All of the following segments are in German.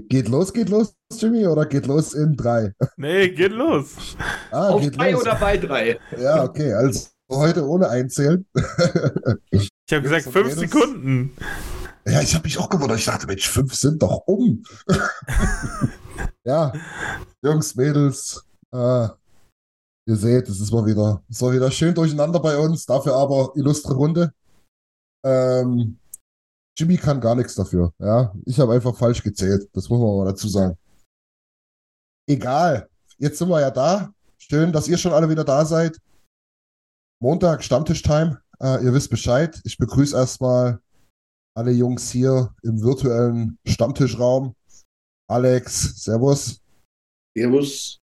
Geht los, geht los, Jimmy, oder geht los in drei? Nee, geht los. Ah, Auf geht drei los. oder bei drei? Ja, okay, also heute ohne einzählen. Ich habe gesagt fünf. Sekunden. Ja, ich habe mich auch gewundert. Ich dachte, Mensch, fünf sind doch um. ja, Jungs, Mädels, äh, ihr seht, es ist mal wieder, es war wieder schön durcheinander bei uns, dafür aber illustre Runde. Ähm, Jimmy kann gar nichts dafür. Ja, ich habe einfach falsch gezählt. Das muss man mal dazu sagen. Egal. Jetzt sind wir ja da. Schön, dass ihr schon alle wieder da seid. Montag, Stammtisch-Time. Äh, ihr wisst Bescheid. Ich begrüße erstmal alle Jungs hier im virtuellen Stammtischraum. Alex, Servus. Servus.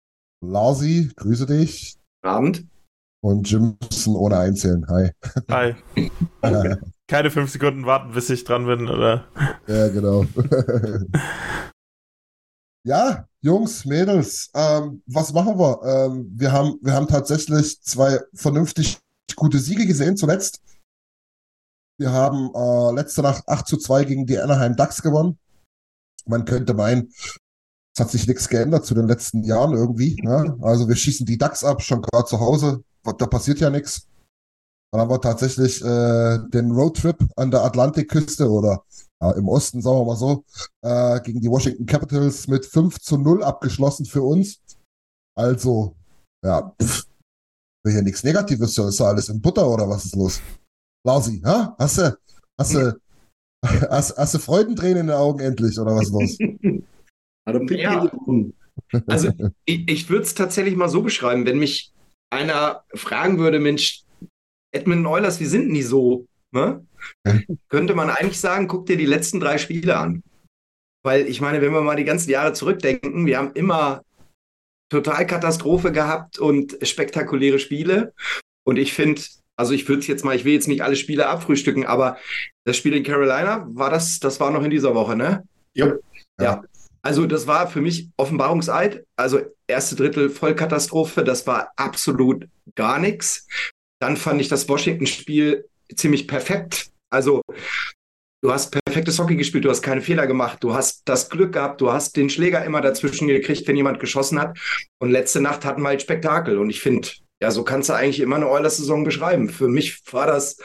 Larsi, grüße dich. Abend. Und Jimson ohne Einzählen. Hi. Hi. Keine fünf Sekunden warten, bis ich dran bin, oder? Ja, genau. ja, Jungs, Mädels, ähm, was machen wir? Ähm, wir haben, wir haben tatsächlich zwei vernünftig gute Siege gesehen zuletzt. Wir haben äh, letzte Nacht 8 zu 2 gegen die Anaheim Ducks gewonnen. Man könnte meinen, es hat sich nichts geändert zu den letzten Jahren irgendwie. Ne? Also wir schießen die Ducks ab, schon gerade zu Hause. Da passiert ja nichts. Dann haben wir tatsächlich äh, den Roadtrip an der Atlantikküste oder ja, im Osten, sagen wir mal so, äh, gegen die Washington Capitals mit 5 zu 0 abgeschlossen für uns. Also, ja, pff, will hier nichts Negatives, ist ja alles in Butter oder was ist los? Larsi, ha? Hast du, hast du, hast, hast du Freudentränen in den Augen endlich oder was ist los? Er Ja. Also, ich, ich würde es tatsächlich mal so beschreiben, wenn mich einer fragen würde, Mensch, Edmund Oilers, wie sind die so? Ne? Könnte man eigentlich sagen, guck dir die letzten drei Spiele an. Weil ich meine, wenn wir mal die ganzen Jahre zurückdenken, wir haben immer total Katastrophe gehabt und spektakuläre Spiele. Und ich finde, also ich würde es jetzt mal, ich will jetzt nicht alle Spiele abfrühstücken, aber das Spiel in Carolina, war das, das war noch in dieser Woche, ne? Ja. Ja. Also das war für mich Offenbarungseid. Also erste Drittel Vollkatastrophe, das war absolut gar nichts. Dann fand ich das Washington-Spiel ziemlich perfekt. Also du hast perfektes Hockey gespielt, du hast keine Fehler gemacht, du hast das Glück gehabt, du hast den Schläger immer dazwischen gekriegt, wenn jemand geschossen hat. Und letzte Nacht hatten wir halt Spektakel. Und ich finde, ja, so kannst du eigentlich immer eine Oilers-Saison beschreiben. Für mich war das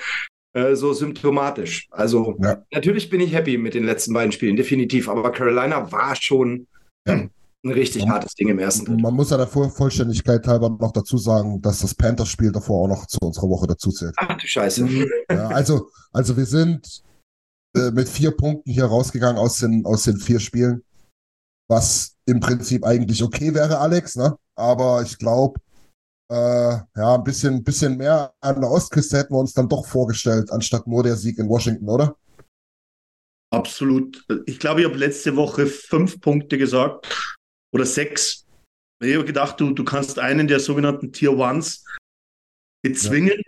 äh, so symptomatisch. Also Ja. natürlich bin ich happy mit den letzten beiden Spielen, definitiv. Aber Carolina war schon Ja. Ein richtig Man- hartes Ding im ersten Drittel. Man muss ja der Voll- Vollständigkeit halber noch dazu sagen, dass das Panthers-Spiel davor auch noch zu unserer Woche dazu zählt. Ach du Scheiße. Ja, also, also wir sind äh, mit vier Punkten hier rausgegangen aus den, aus den vier Spielen, was im Prinzip eigentlich okay wäre, Alex, ne? Aber ich glaube, äh, ja, ein bisschen, bisschen mehr an der Ostküste hätten wir uns dann doch vorgestellt, anstatt nur der Sieg in Washington, oder? Absolut. Ich glaube, ich habe letzte Woche fünf Punkte gesagt oder sechs. Ich habe gedacht, du, du kannst einen der sogenannten Tier Ones bezwingen.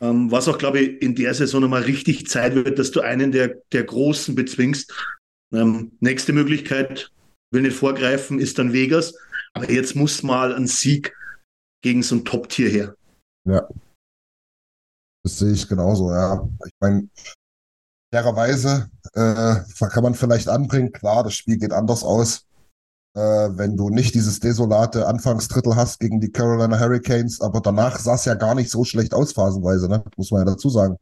Ähm, was auch, glaube ich, in der Saison nochmal richtig Zeit wird, dass du einen der, der Großen bezwingst. Ähm, nächste Möglichkeit, will nicht vorgreifen, ist dann Vegas. Aber jetzt muss mal ein Sieg gegen so ein Top-Tier her. Ja. Das sehe ich genauso, ja. Ich meine, fairerweise äh, kann man vielleicht anbringen, klar, das Spiel geht anders aus, äh, wenn du nicht dieses desolate Anfangsdrittel hast gegen die Carolina Hurricanes, aber danach sah es ja gar nicht so schlecht aus, phasenweise, ne? Muss man ja dazu sagen.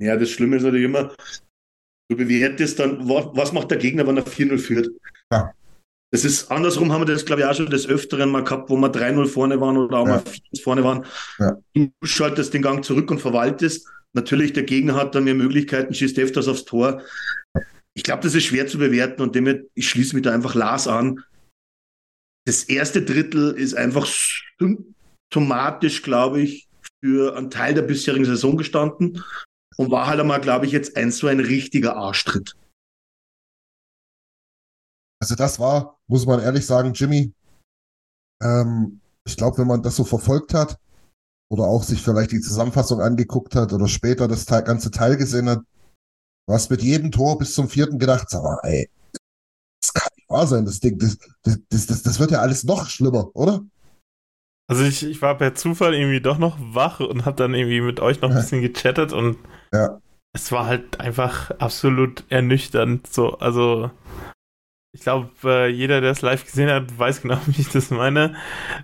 Ja, das Schlimme ist natürlich immer, du bewertest dann, was macht der Gegner, wenn er 4-0 führt. Ja. Das ist andersrum, haben wir das, glaube ich, auch schon des Öfteren mal gehabt, wo wir 3-0 vorne waren oder auch ja. mal 4 vorne waren. Ja. Du schaltest den Gang zurück und verwaltest. Natürlich, der Gegner hat dann mehr Möglichkeiten, schießt öfters aufs Tor. Ich glaube, das ist schwer zu bewerten und damit, ich schließe mich da einfach Lars an. Das erste Drittel ist einfach symptomatisch, glaube ich, für einen Teil der bisherigen Saison gestanden und war halt einmal, glaube ich, jetzt ein so ein richtiger Arschtritt. Also das war, muss man ehrlich sagen, Jimmy, ähm, ich glaube, wenn man das so verfolgt hat oder auch sich vielleicht die Zusammenfassung angeguckt hat oder später das Teil, ganze Teil gesehen hat, du hast mit jedem Tor bis zum vierten gedacht, sag mal, ey, das kann nicht wahr sein, das Ding, das, das, das, das wird ja alles noch schlimmer, oder? Also ich, ich war per Zufall irgendwie doch noch wach und hab dann irgendwie mit euch noch ein bisschen gechattet und ja. es war halt einfach absolut ernüchternd. So, also ich glaube, äh, jeder, der es live gesehen hat, weiß genau, wie ich das meine,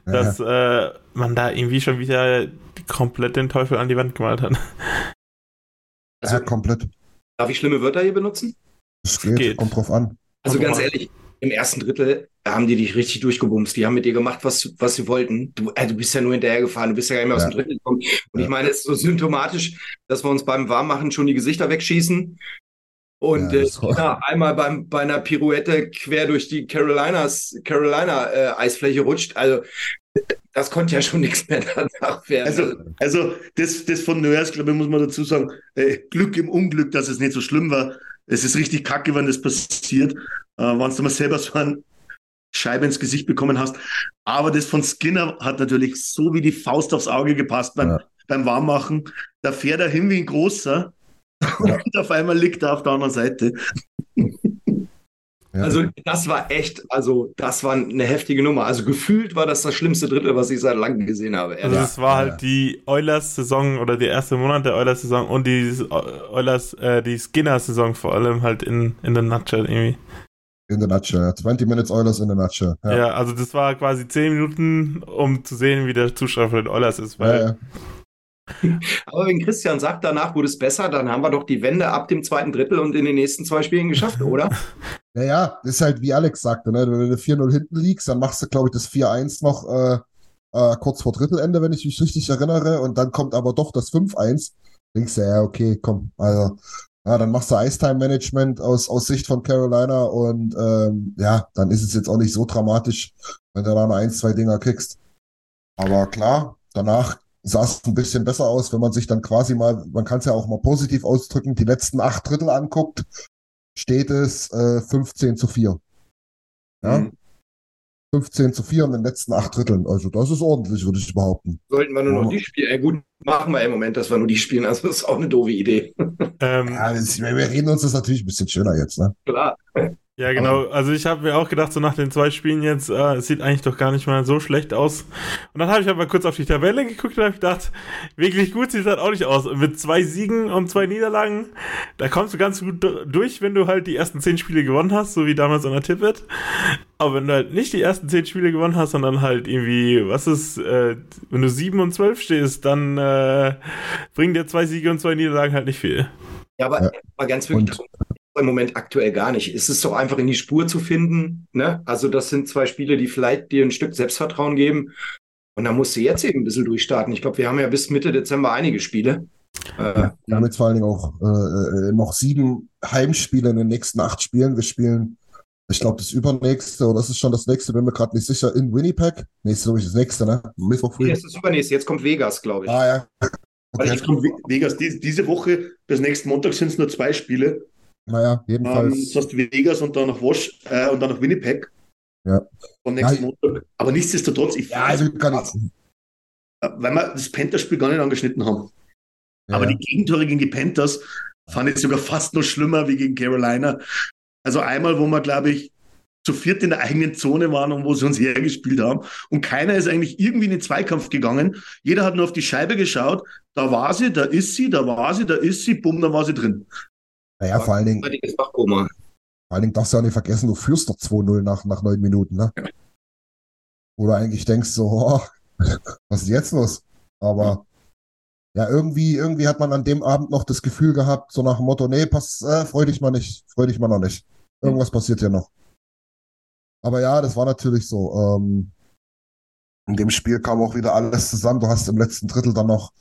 ja. dass äh, man da irgendwie schon wieder komplett den Teufel an die Wand gemalt hat. Also, ja, komplett. Darf ich schlimme Wörter hier benutzen? Es geht, geht. kommt drauf an. Also ganz ehrlich, im ersten Drittel haben die dich richtig durchgebumst. Die haben mit dir gemacht, was, was sie wollten. Du, äh, du bist ja nur hinterhergefahren, du bist ja gar nicht mehr aus dem Drittel gekommen. Und ja. ich meine, es ist so symptomatisch, dass wir uns beim Warmmachen schon die Gesichter wegschießen und ja, äh, ja, einmal beim, bei einer Pirouette quer durch die Carolinas, Carolina äh, Eisfläche rutscht. Also das konnte ja schon nichts mehr danach werden. Also, also das, das von Nörs, glaube ich, muss man dazu sagen, äh, Glück im Unglück, dass es nicht so schlimm war. Es ist richtig kacke, wenn das passiert, äh, wenn du mal selber so eine Scheibe ins Gesicht bekommen hast. Aber das von Skinner hat natürlich so wie die Faust aufs Auge gepasst beim, ja. beim Warmmachen. Da fährt er hin wie ein großer ja. Und auf einmal liegt er auf der anderen Seite. Also das war echt, also das war eine heftige Nummer. Also gefühlt war das das schlimmste Drittel, was ich seit langem gesehen habe. Also es war halt die Oilers-Saison oder die erste Monat der Oilers-Saison und die Oilers, äh, die Skinner-Saison vor allem halt in, in der Nutshell irgendwie. In der Nutshell, 20 Minutes Oilers in der Nutshell. Ja. ja. also das war quasi 10 Minuten, um zu sehen, wie der Zuschauer von den Oilers ist, weil ja, ja. Aber wenn Christian sagt, danach wurde es besser, dann haben wir doch die Wende ab dem zweiten Drittel und in den nächsten zwei Spielen geschafft, oder? Naja, ist halt wie Alex sagte, ne? wenn du 4-0 hinten liegst, dann machst du, glaube ich, das 4-1 noch äh, äh, kurz vor Drittelende, wenn ich mich richtig erinnere, und dann kommt aber doch das 5-1. Denkst du, ja, okay, komm, also, ja, dann machst du Ice-Time-Management aus, aus Sicht von Carolina und ähm, ja, dann ist es jetzt auch nicht so dramatisch, wenn du da noch ein, zwei Dinger kriegst. Aber klar, danach sah es ein bisschen besser aus, wenn man sich dann quasi mal, man kann es ja auch mal positiv ausdrücken, die letzten acht Drittel anguckt, steht es äh, 15 zu 4. Ja? Mhm. 15 zu 4 in den letzten acht Dritteln. Also das ist ordentlich, würde ich behaupten. Sollten wir nur noch die spielen? Ja, gut, machen wir im Moment, dass wir nur die spielen. Also das ist auch eine doofe Idee. Ähm, ja, das, wir reden uns das natürlich ein bisschen schöner jetzt, ne? Klar. Ja, genau. Also ich habe mir auch gedacht, so nach den zwei Spielen jetzt, äh, es sieht eigentlich doch gar nicht mal so schlecht aus. Und dann habe ich aber kurz auf die Tabelle geguckt und habe gedacht, wirklich gut sieht das auch nicht aus. Und mit zwei Siegen und zwei Niederlagen, da kommst du ganz gut durch, wenn du halt die ersten zehn Spiele gewonnen hast, so wie damals an der Tippet. Aber wenn du halt nicht die ersten zehn Spiele gewonnen hast, sondern halt irgendwie, was ist, äh, wenn du sieben und zwölf stehst, dann äh, bringen dir zwei Siege und zwei Niederlagen halt nicht viel. Ja, aber, aber ganz wirklich, im Moment aktuell gar nicht. Es ist doch einfach in die Spur zu finden. Ne? Also das sind zwei Spiele, die vielleicht dir ein Stück Selbstvertrauen geben. Und da musst du jetzt eben ein bisschen durchstarten. Ich glaube, wir haben ja bis Mitte Dezember einige Spiele. Äh, wir haben jetzt vor allen Dingen auch äh, äh, noch sieben Heimspiele in den nächsten acht Spielen. Wir spielen, ich glaube, das übernächste oder das ist schon das nächste, bin mir gerade nicht sicher, in Winnipeg. Nächste, glaube ich, das nächste, ne? Mittwoch früh. Nee, das ist übernächste. Jetzt kommt Vegas, glaube ich. Ah, ja. Okay. Also jetzt kommt Vegas. Die, diese Woche, bis nächsten Montag sind es nur zwei Spiele. Naja, jedenfalls. Ähm, heißt Vegas und dann noch Wash äh, und dann noch Winnipeg. Ja. Von nächsten ja, Montag. Aber nichtsdestotrotz, ich ja, also kann ich, äh, weil wir das Panther-Spiel gar nicht angeschnitten haben. Ja. Aber die Gegentore gegen die Panthers fand ich sogar fast noch schlimmer wie gegen Carolina. Also einmal, wo man, glaube ich, zu viert in der eigenen Zone waren und wo sie uns hergespielt haben. Und keiner ist eigentlich irgendwie in den Zweikampf gegangen. Jeder hat nur auf die Scheibe geschaut. Da war sie, da ist sie, da war sie, da ist sie, bumm, da war sie drin. Naja, vor allen Dingen, vor allen Dingen darfst du ja nicht vergessen, du führst doch 2-0 nach, nach neun Minuten, ne? Ja. Du eigentlich denkst, so, oh, was ist jetzt los? Aber ja, irgendwie, irgendwie hat man an dem Abend noch das Gefühl gehabt, so nach dem Motto, nee, pass, äh, freu dich mal nicht, freu dich mal noch nicht. Irgendwas passiert ja noch. Aber ja, das war natürlich so. Ähm, in dem Spiel kam auch wieder alles zusammen. Du hast im letzten Drittel dann noch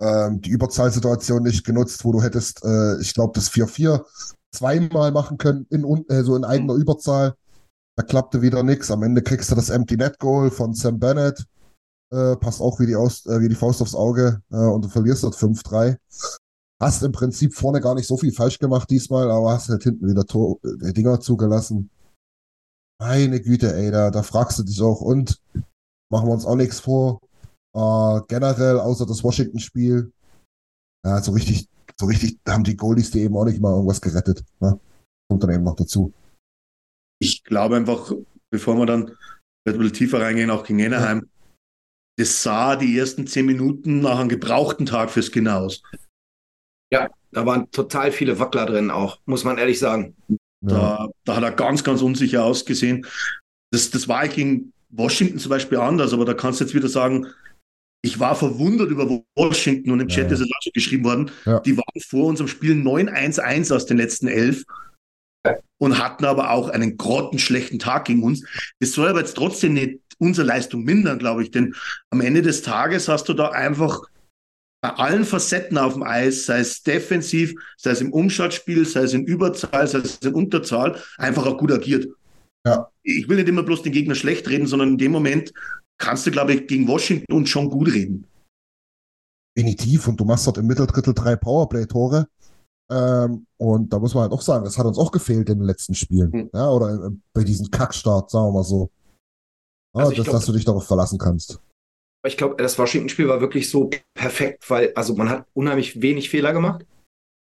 ähm, die Überzahlsituation nicht genutzt, wo du hättest, äh, ich glaube, das 4-4 zweimal machen können, in, äh, so in eigener Überzahl. Da klappte wieder nichts. Am Ende kriegst du das Empty Net Goal von Sam Bennett. Äh, passt auch wie die, Aus äh, wie die Faust aufs Auge äh, und du verlierst dort 5-3. Hast im Prinzip vorne gar nicht so viel falsch gemacht diesmal, aber hast halt hinten wieder Tor äh, Dinger zugelassen. Meine Güte, ey, da, da fragst du dich auch. Und machen wir uns auch nichts vor. Äh, generell, außer das Washington-Spiel, ja, so richtig, so richtig haben die Goalies die eben auch nicht mal irgendwas gerettet. Ne? Kommt dann eben noch dazu. Ich glaube einfach, bevor wir dann ein bisschen tiefer reingehen, auch gegen Anaheim, ja das sah die ersten zehn Minuten nach einem gebrauchten Tag fürs Skin aus. Ja, da waren total viele Wackler drin auch, muss man ehrlich sagen. Da, da hat er ganz, ganz unsicher ausgesehen. Das, das war gegen Washington zum Beispiel anders, aber da kannst du jetzt wieder sagen, ich war verwundert über Washington und im Chat ja. ist es auch schon geschrieben worden. Ja. Die waren vor unserem Spiel 9-1-1 aus den letzten elf und hatten aber auch einen grottenschlechten Tag gegen uns. Das soll aber jetzt trotzdem nicht unsere Leistung mindern, glaube ich, denn am Ende des Tages hast du da einfach bei allen Facetten auf dem Eis, sei es defensiv, sei es im Umschaltspiel, sei es in Überzahl, sei es in Unterzahl, einfach auch gut agiert. Ja. Ich will nicht immer bloß den Gegner schlecht reden, sondern in dem Moment kannst du, glaube ich, gegen Washington schon gut reden. Definitiv. Und du machst dort im Mitteldrittel drei Powerplay-Tore. Ähm, und da muss man halt auch sagen, das hat uns auch gefehlt in den letzten Spielen. Mhm. Ja, oder äh, bei diesem Kackstart, sagen wir mal so. Ja, also dass, glaub, dass du dich darauf verlassen kannst. Ich glaube, das Washington-Spiel war wirklich so perfekt, weil also man hat unheimlich wenig Fehler gemacht.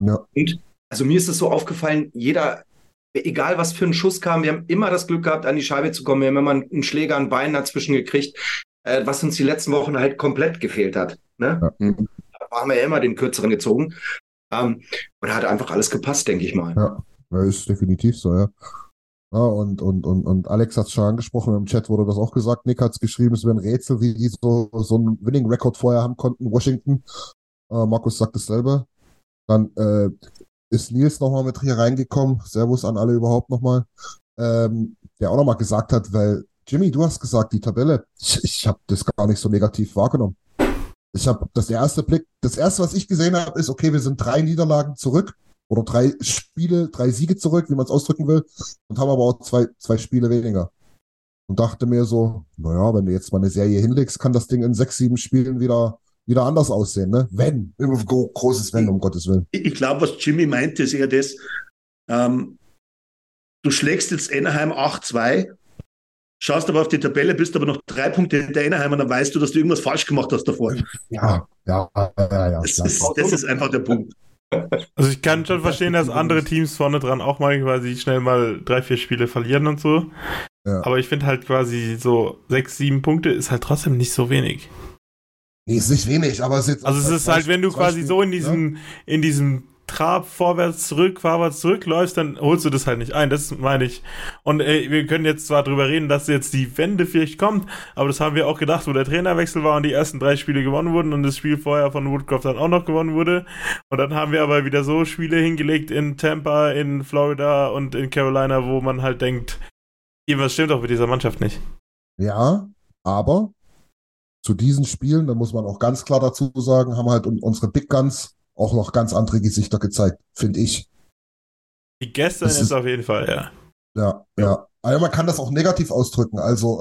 Ja. Und also mir ist es so aufgefallen, jeder, egal was für ein Schuss kam, wir haben immer das Glück gehabt, an die Scheibe zu kommen. Wir haben immer einen Schläger, ein Bein dazwischen gekriegt, äh, was uns die letzten Wochen halt komplett gefehlt hat. Ne? Ja. Da haben wir ja immer den kürzeren gezogen. Ähm, und da hat einfach alles gepasst, denke ich mal. Ja, ist definitiv so, ja. Ja, und, und, und, und Alex hat es schon angesprochen, im Chat wurde das auch gesagt. Nick hat es geschrieben, es wäre ein Rätsel, wie die so, so einen Winning-Record vorher haben konnten, Washington. Äh, Markus sagt dasselbe. Dann äh, ist Nils nochmal mit hier reingekommen. Servus an alle überhaupt nochmal. Ähm, der auch nochmal gesagt hat, weil Jimmy, du hast gesagt, die Tabelle, ich, ich habe das gar nicht so negativ wahrgenommen. Ich habe das erste Blick, das erste, was ich gesehen habe, ist, okay, wir sind drei Niederlagen zurück oder drei Spiele, drei Siege zurück, wie man es ausdrücken will, und haben aber auch zwei, zwei Spiele weniger. Und dachte mir so, naja, wenn du jetzt mal eine Serie hinlegst, kann das Ding in sechs, sieben Spielen wieder, wieder anders aussehen, ne? Wenn. Großes Wenn, um Gottes Willen. Ich, ich glaube, was Jimmy meinte, ist eher das, ähm, du schlägst jetzt Anaheim 8-2, schaust aber auf die Tabelle, bist aber noch drei Punkte hinter Anaheim und dann weißt du, dass du irgendwas falsch gemacht hast davor. Ja, ja, ja, ja. Das, ist, das ist einfach der Punkt. Also ich kann schon verstehen, dass andere Teams vorne dran auch mal quasi schnell mal drei, vier Spiele verlieren und so. Ja. Aber ich finde halt quasi so sechs, sieben Punkte ist halt trotzdem nicht so wenig. Nee, ist nicht wenig, aber es ist jetzt. Also es ist halt, wenn du quasi Spiel, so in diesem, ja? in diesem Trab vorwärts, zurück, vorwärts, zurückläufst, dann holst du das halt nicht ein. Das meine ich. Und ey, wir können jetzt zwar drüber reden, dass jetzt die Wende vielleicht kommt, aber das haben wir auch gedacht, wo der Trainerwechsel war und die ersten drei Spiele gewonnen wurden und das Spiel vorher von Woodcroft dann auch noch gewonnen wurde. Und dann haben wir aber wieder so Spiele hingelegt in Tampa, in Florida und in Carolina, wo man halt denkt, irgendwas stimmt doch mit dieser Mannschaft nicht. Ja, aber zu diesen Spielen, da muss man auch ganz klar dazu sagen, haben halt unsere Big Guns auch noch ganz andere Gesichter gezeigt, finde ich. Die gestern ist, ist, auf jeden Fall, ja. Ja, ja. Aber man kann das auch negativ ausdrücken. Also,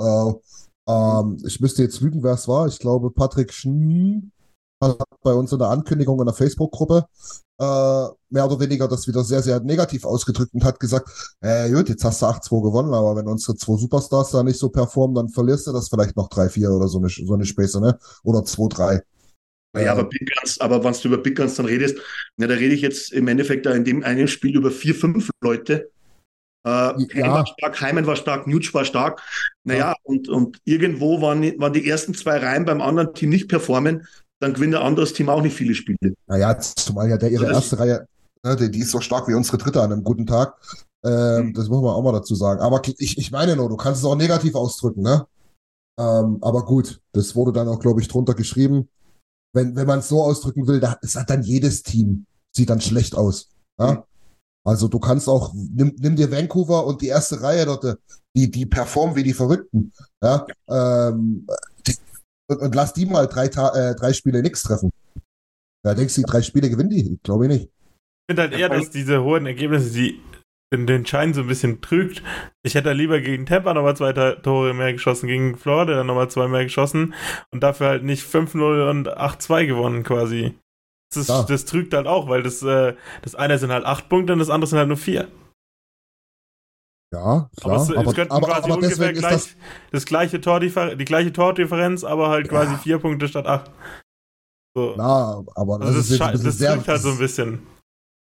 äh, ähm, ich müsste jetzt lügen, wer es war. Ich glaube, Patrick Schn hat bei uns in der Ankündigung in der Facebook-Gruppe äh, mehr oder weniger das wieder sehr, sehr negativ ausgedrückt und hat gesagt, äh, gut, jetzt hast du 8-2 gewonnen, aber wenn unsere zwei Superstars da nicht so performen, dann verlierst du das vielleicht noch 3-4 oder so eine, so eine Späße, ne? Oder 2-3. Ja, aber Big Guns, aber wenn du über Big Guns dann redest, ja, da rede ich jetzt im Endeffekt da in dem einen Spiel über vier, fünf Leute, Äh, Ja. war stark, Heimen war stark, Nutsch war stark. Naja, und, und irgendwo waren, waren die ersten zwei Reihen beim anderen Team nicht performen, dann gewinnt ein anderes Team auch nicht viele Spiele. Naja, zumal ja der ihre Also das- erste Reihe, ne, die, die ist so stark wie unsere dritte an einem guten Tag. Ähm, Mhm. Das muss man auch mal dazu sagen. Aber ich, ich meine nur, du kannst es auch negativ ausdrücken, ne? Ähm, aber gut, das wurde dann auch, glaube ich, drunter geschrieben. Wenn, wenn man es so ausdrücken will, da ist dann jedes Team, sieht dann schlecht aus. Ja? Mhm. Also du kannst auch, nimm, nimm dir Vancouver und die erste Reihe dort, die, die performen wie die Verrückten. Ja? Ähm, die, und, und lass die mal drei, äh, drei Spiele nix treffen. Ja, denkst du, die drei Spiele gewinnen die? Glaube ich nicht. Ich finde halt eher, dass diese hohen Ergebnisse, die den, den Schein so ein bisschen trügt. Ich hätte lieber gegen Tampa nochmal zwei Tore mehr geschossen, gegen Florida dann nochmal zwei mehr geschossen und dafür halt nicht 5-0 und 8-2 gewonnen quasi. Das, ist, Klar. das trügt halt auch, weil das, äh, das eine sind halt acht Punkte und das andere sind halt nur vier. Ja, klar. aber es, aber, es könnten aber, quasi aber ungefähr deswegen ist gleich das, das, gleiche Tordiffer die gleiche Tordifferenz, aber halt quasi vier Punkte statt acht. So. na, aber das, also ist das, bisschen das sehr, halt so ein bisschen.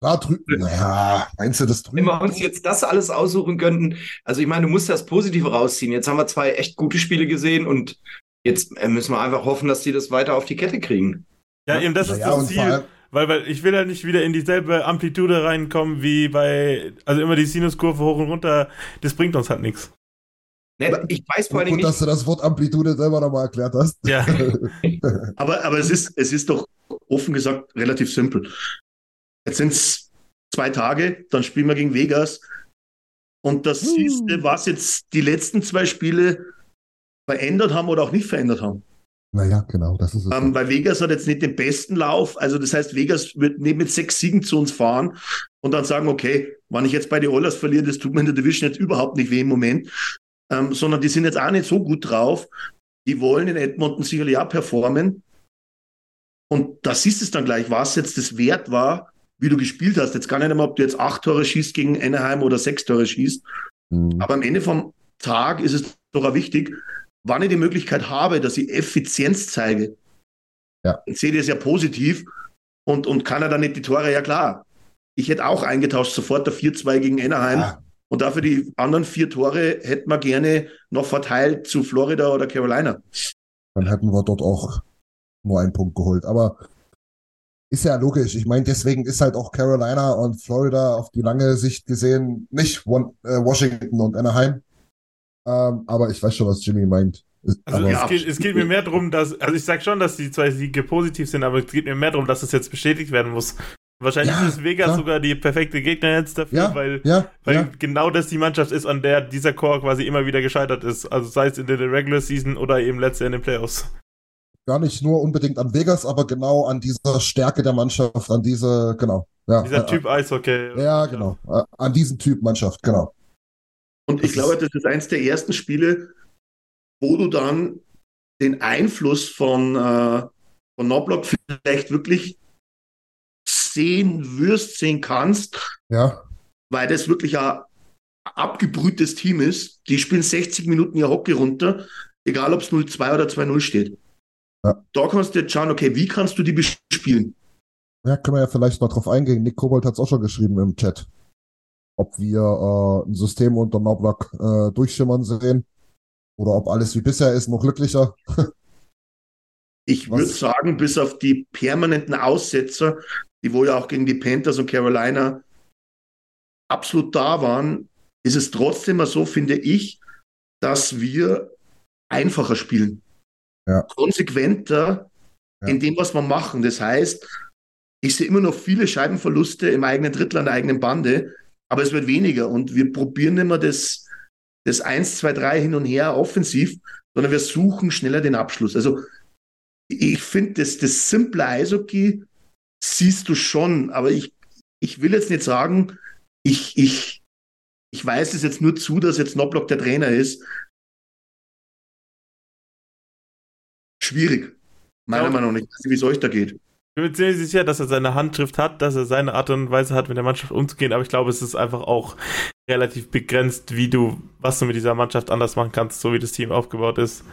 da drü- naja, meinst du das Wenn drüben? wir uns jetzt das alles aussuchen könnten, also ich meine, du musst das Positive rausziehen. Jetzt haben wir zwei echt gute Spiele gesehen und jetzt äh, müssen wir einfach hoffen, dass die das weiter auf die Kette kriegen. Ja, eben das ist Naja, das Ziel. Allem, Weil, weil ich will ja nicht wieder in dieselbe Amplitude reinkommen wie bei, also immer die Sinuskurve hoch und runter, das bringt uns halt nichts. Ne, aber ich weiß vor gut, Dingen dass nicht, du das Wort Amplitude selber nochmal erklärt hast. Ja. Aber, aber es, ist, es ist doch offen gesagt relativ simpel. Jetzt sind es zwei Tage, dann spielen wir gegen Vegas. Und das siehst du, was jetzt die letzten zwei Spiele verändert haben oder auch nicht verändert haben. Naja, genau, das ist es. Ähm, weil Vegas hat jetzt nicht den besten Lauf. Also das heißt, Vegas wird nicht mit sechs Siegen zu uns fahren und dann sagen, okay, wenn ich jetzt bei den Oilers verliere, das tut mir in der Division jetzt überhaupt nicht weh im Moment. Ähm, sondern die sind jetzt auch nicht so gut drauf. Die wollen in Edmonton sicherlich auch performen. Und da siehst du es dann gleich, was jetzt das Wert war, wie du gespielt hast. Jetzt gar nicht mehr, ob du jetzt acht Tore schießt gegen Anaheim oder sechs Tore schießt. Mhm. Aber am Ende vom Tag ist es doch auch wichtig, wann ich die Möglichkeit habe, dass ich Effizienz zeige. Ja. Dann sehe ich das ja positiv und, und kann er dann nicht die Tore, ja klar. Ich hätte auch eingetauscht, sofort der 4-2 gegen Anaheim. Ja. Und dafür die anderen vier Tore hätten wir gerne noch verteilt zu Florida oder Carolina. Dann hätten wir dort auch nur einen Punkt geholt. Aber ist ja logisch. Ich meine, deswegen ist halt auch Carolina und Florida auf die lange Sicht gesehen nicht äh, Washington und Anaheim. Ähm, aber ich weiß schon, was Jimmy meint. Also aber, ja. es, geht, es geht mir mehr darum, dass, also ich sag schon, dass die zwei Siege positiv sind, aber es geht mir mehr darum, dass es jetzt bestätigt werden muss. Wahrscheinlich Ja, ist Vegas klar. sogar die perfekte Gegner jetzt dafür, ja, weil, ja, weil ja. genau das die Mannschaft ist, an der dieser Core quasi immer wieder gescheitert ist. Also sei es in der Regular Season oder eben letzte in den Playoffs. Gar nicht nur unbedingt an Vegas, aber genau an dieser Stärke der Mannschaft, an diese, genau. Ja, Dieser äh, Typ Eishockey. Ja, genau. Äh, An diesen Typ Mannschaft, genau. Und ich Das glaube, das ist eins der ersten Spiele, wo du dann den Einfluss von, äh, von Knobloch vielleicht wirklich sehen wirst, sehen kannst, Ja, weil das wirklich ein abgebrühtes Team ist. Die spielen 60 Minuten ihr Hockey runter, egal ob es 0-2 oder 2-0 steht. Ja. Da kannst du jetzt schauen, okay, wie kannst du die bespielen? ja, können wir ja vielleicht mal drauf eingehen. Nick Kobold hat es auch schon geschrieben im Chat. Ob wir äh, ein System unter Noblock äh, durchschimmern sehen oder ob alles wie bisher ist, noch glücklicher. Ich würde sagen, bis auf die permanenten Aussetzer, die wohl ja auch gegen die Panthers und Carolina absolut da waren, ist es trotzdem mal so, finde ich, dass wir einfacher spielen. Ja. Konsequenter Ja. in dem, was wir machen. Das heißt, ich sehe immer noch viele Scheibenverluste im eigenen Drittel an der eigenen Bande, aber es wird weniger und wir probieren immer das, das 1, 2, 3 hin und her offensiv, sondern wir suchen schneller den Abschluss. Also ich finde, das, das simple Eishockey siehst du schon, aber ich, ich will jetzt nicht sagen, ich, ich, ich weiß es jetzt nur zu, dass jetzt Knobloch der Trainer ist. Schwierig. Meiner Ja. Meinung nach. Ich weiß nicht, wie es euch da geht. Ich bin mir ziemlich sicher, dass er seine Handschrift hat, dass er seine Art und Weise hat, mit der Mannschaft umzugehen, aber ich glaube, es ist einfach auch relativ begrenzt, wie du, was du mit dieser Mannschaft anders machen kannst, so wie das Team aufgebaut ist.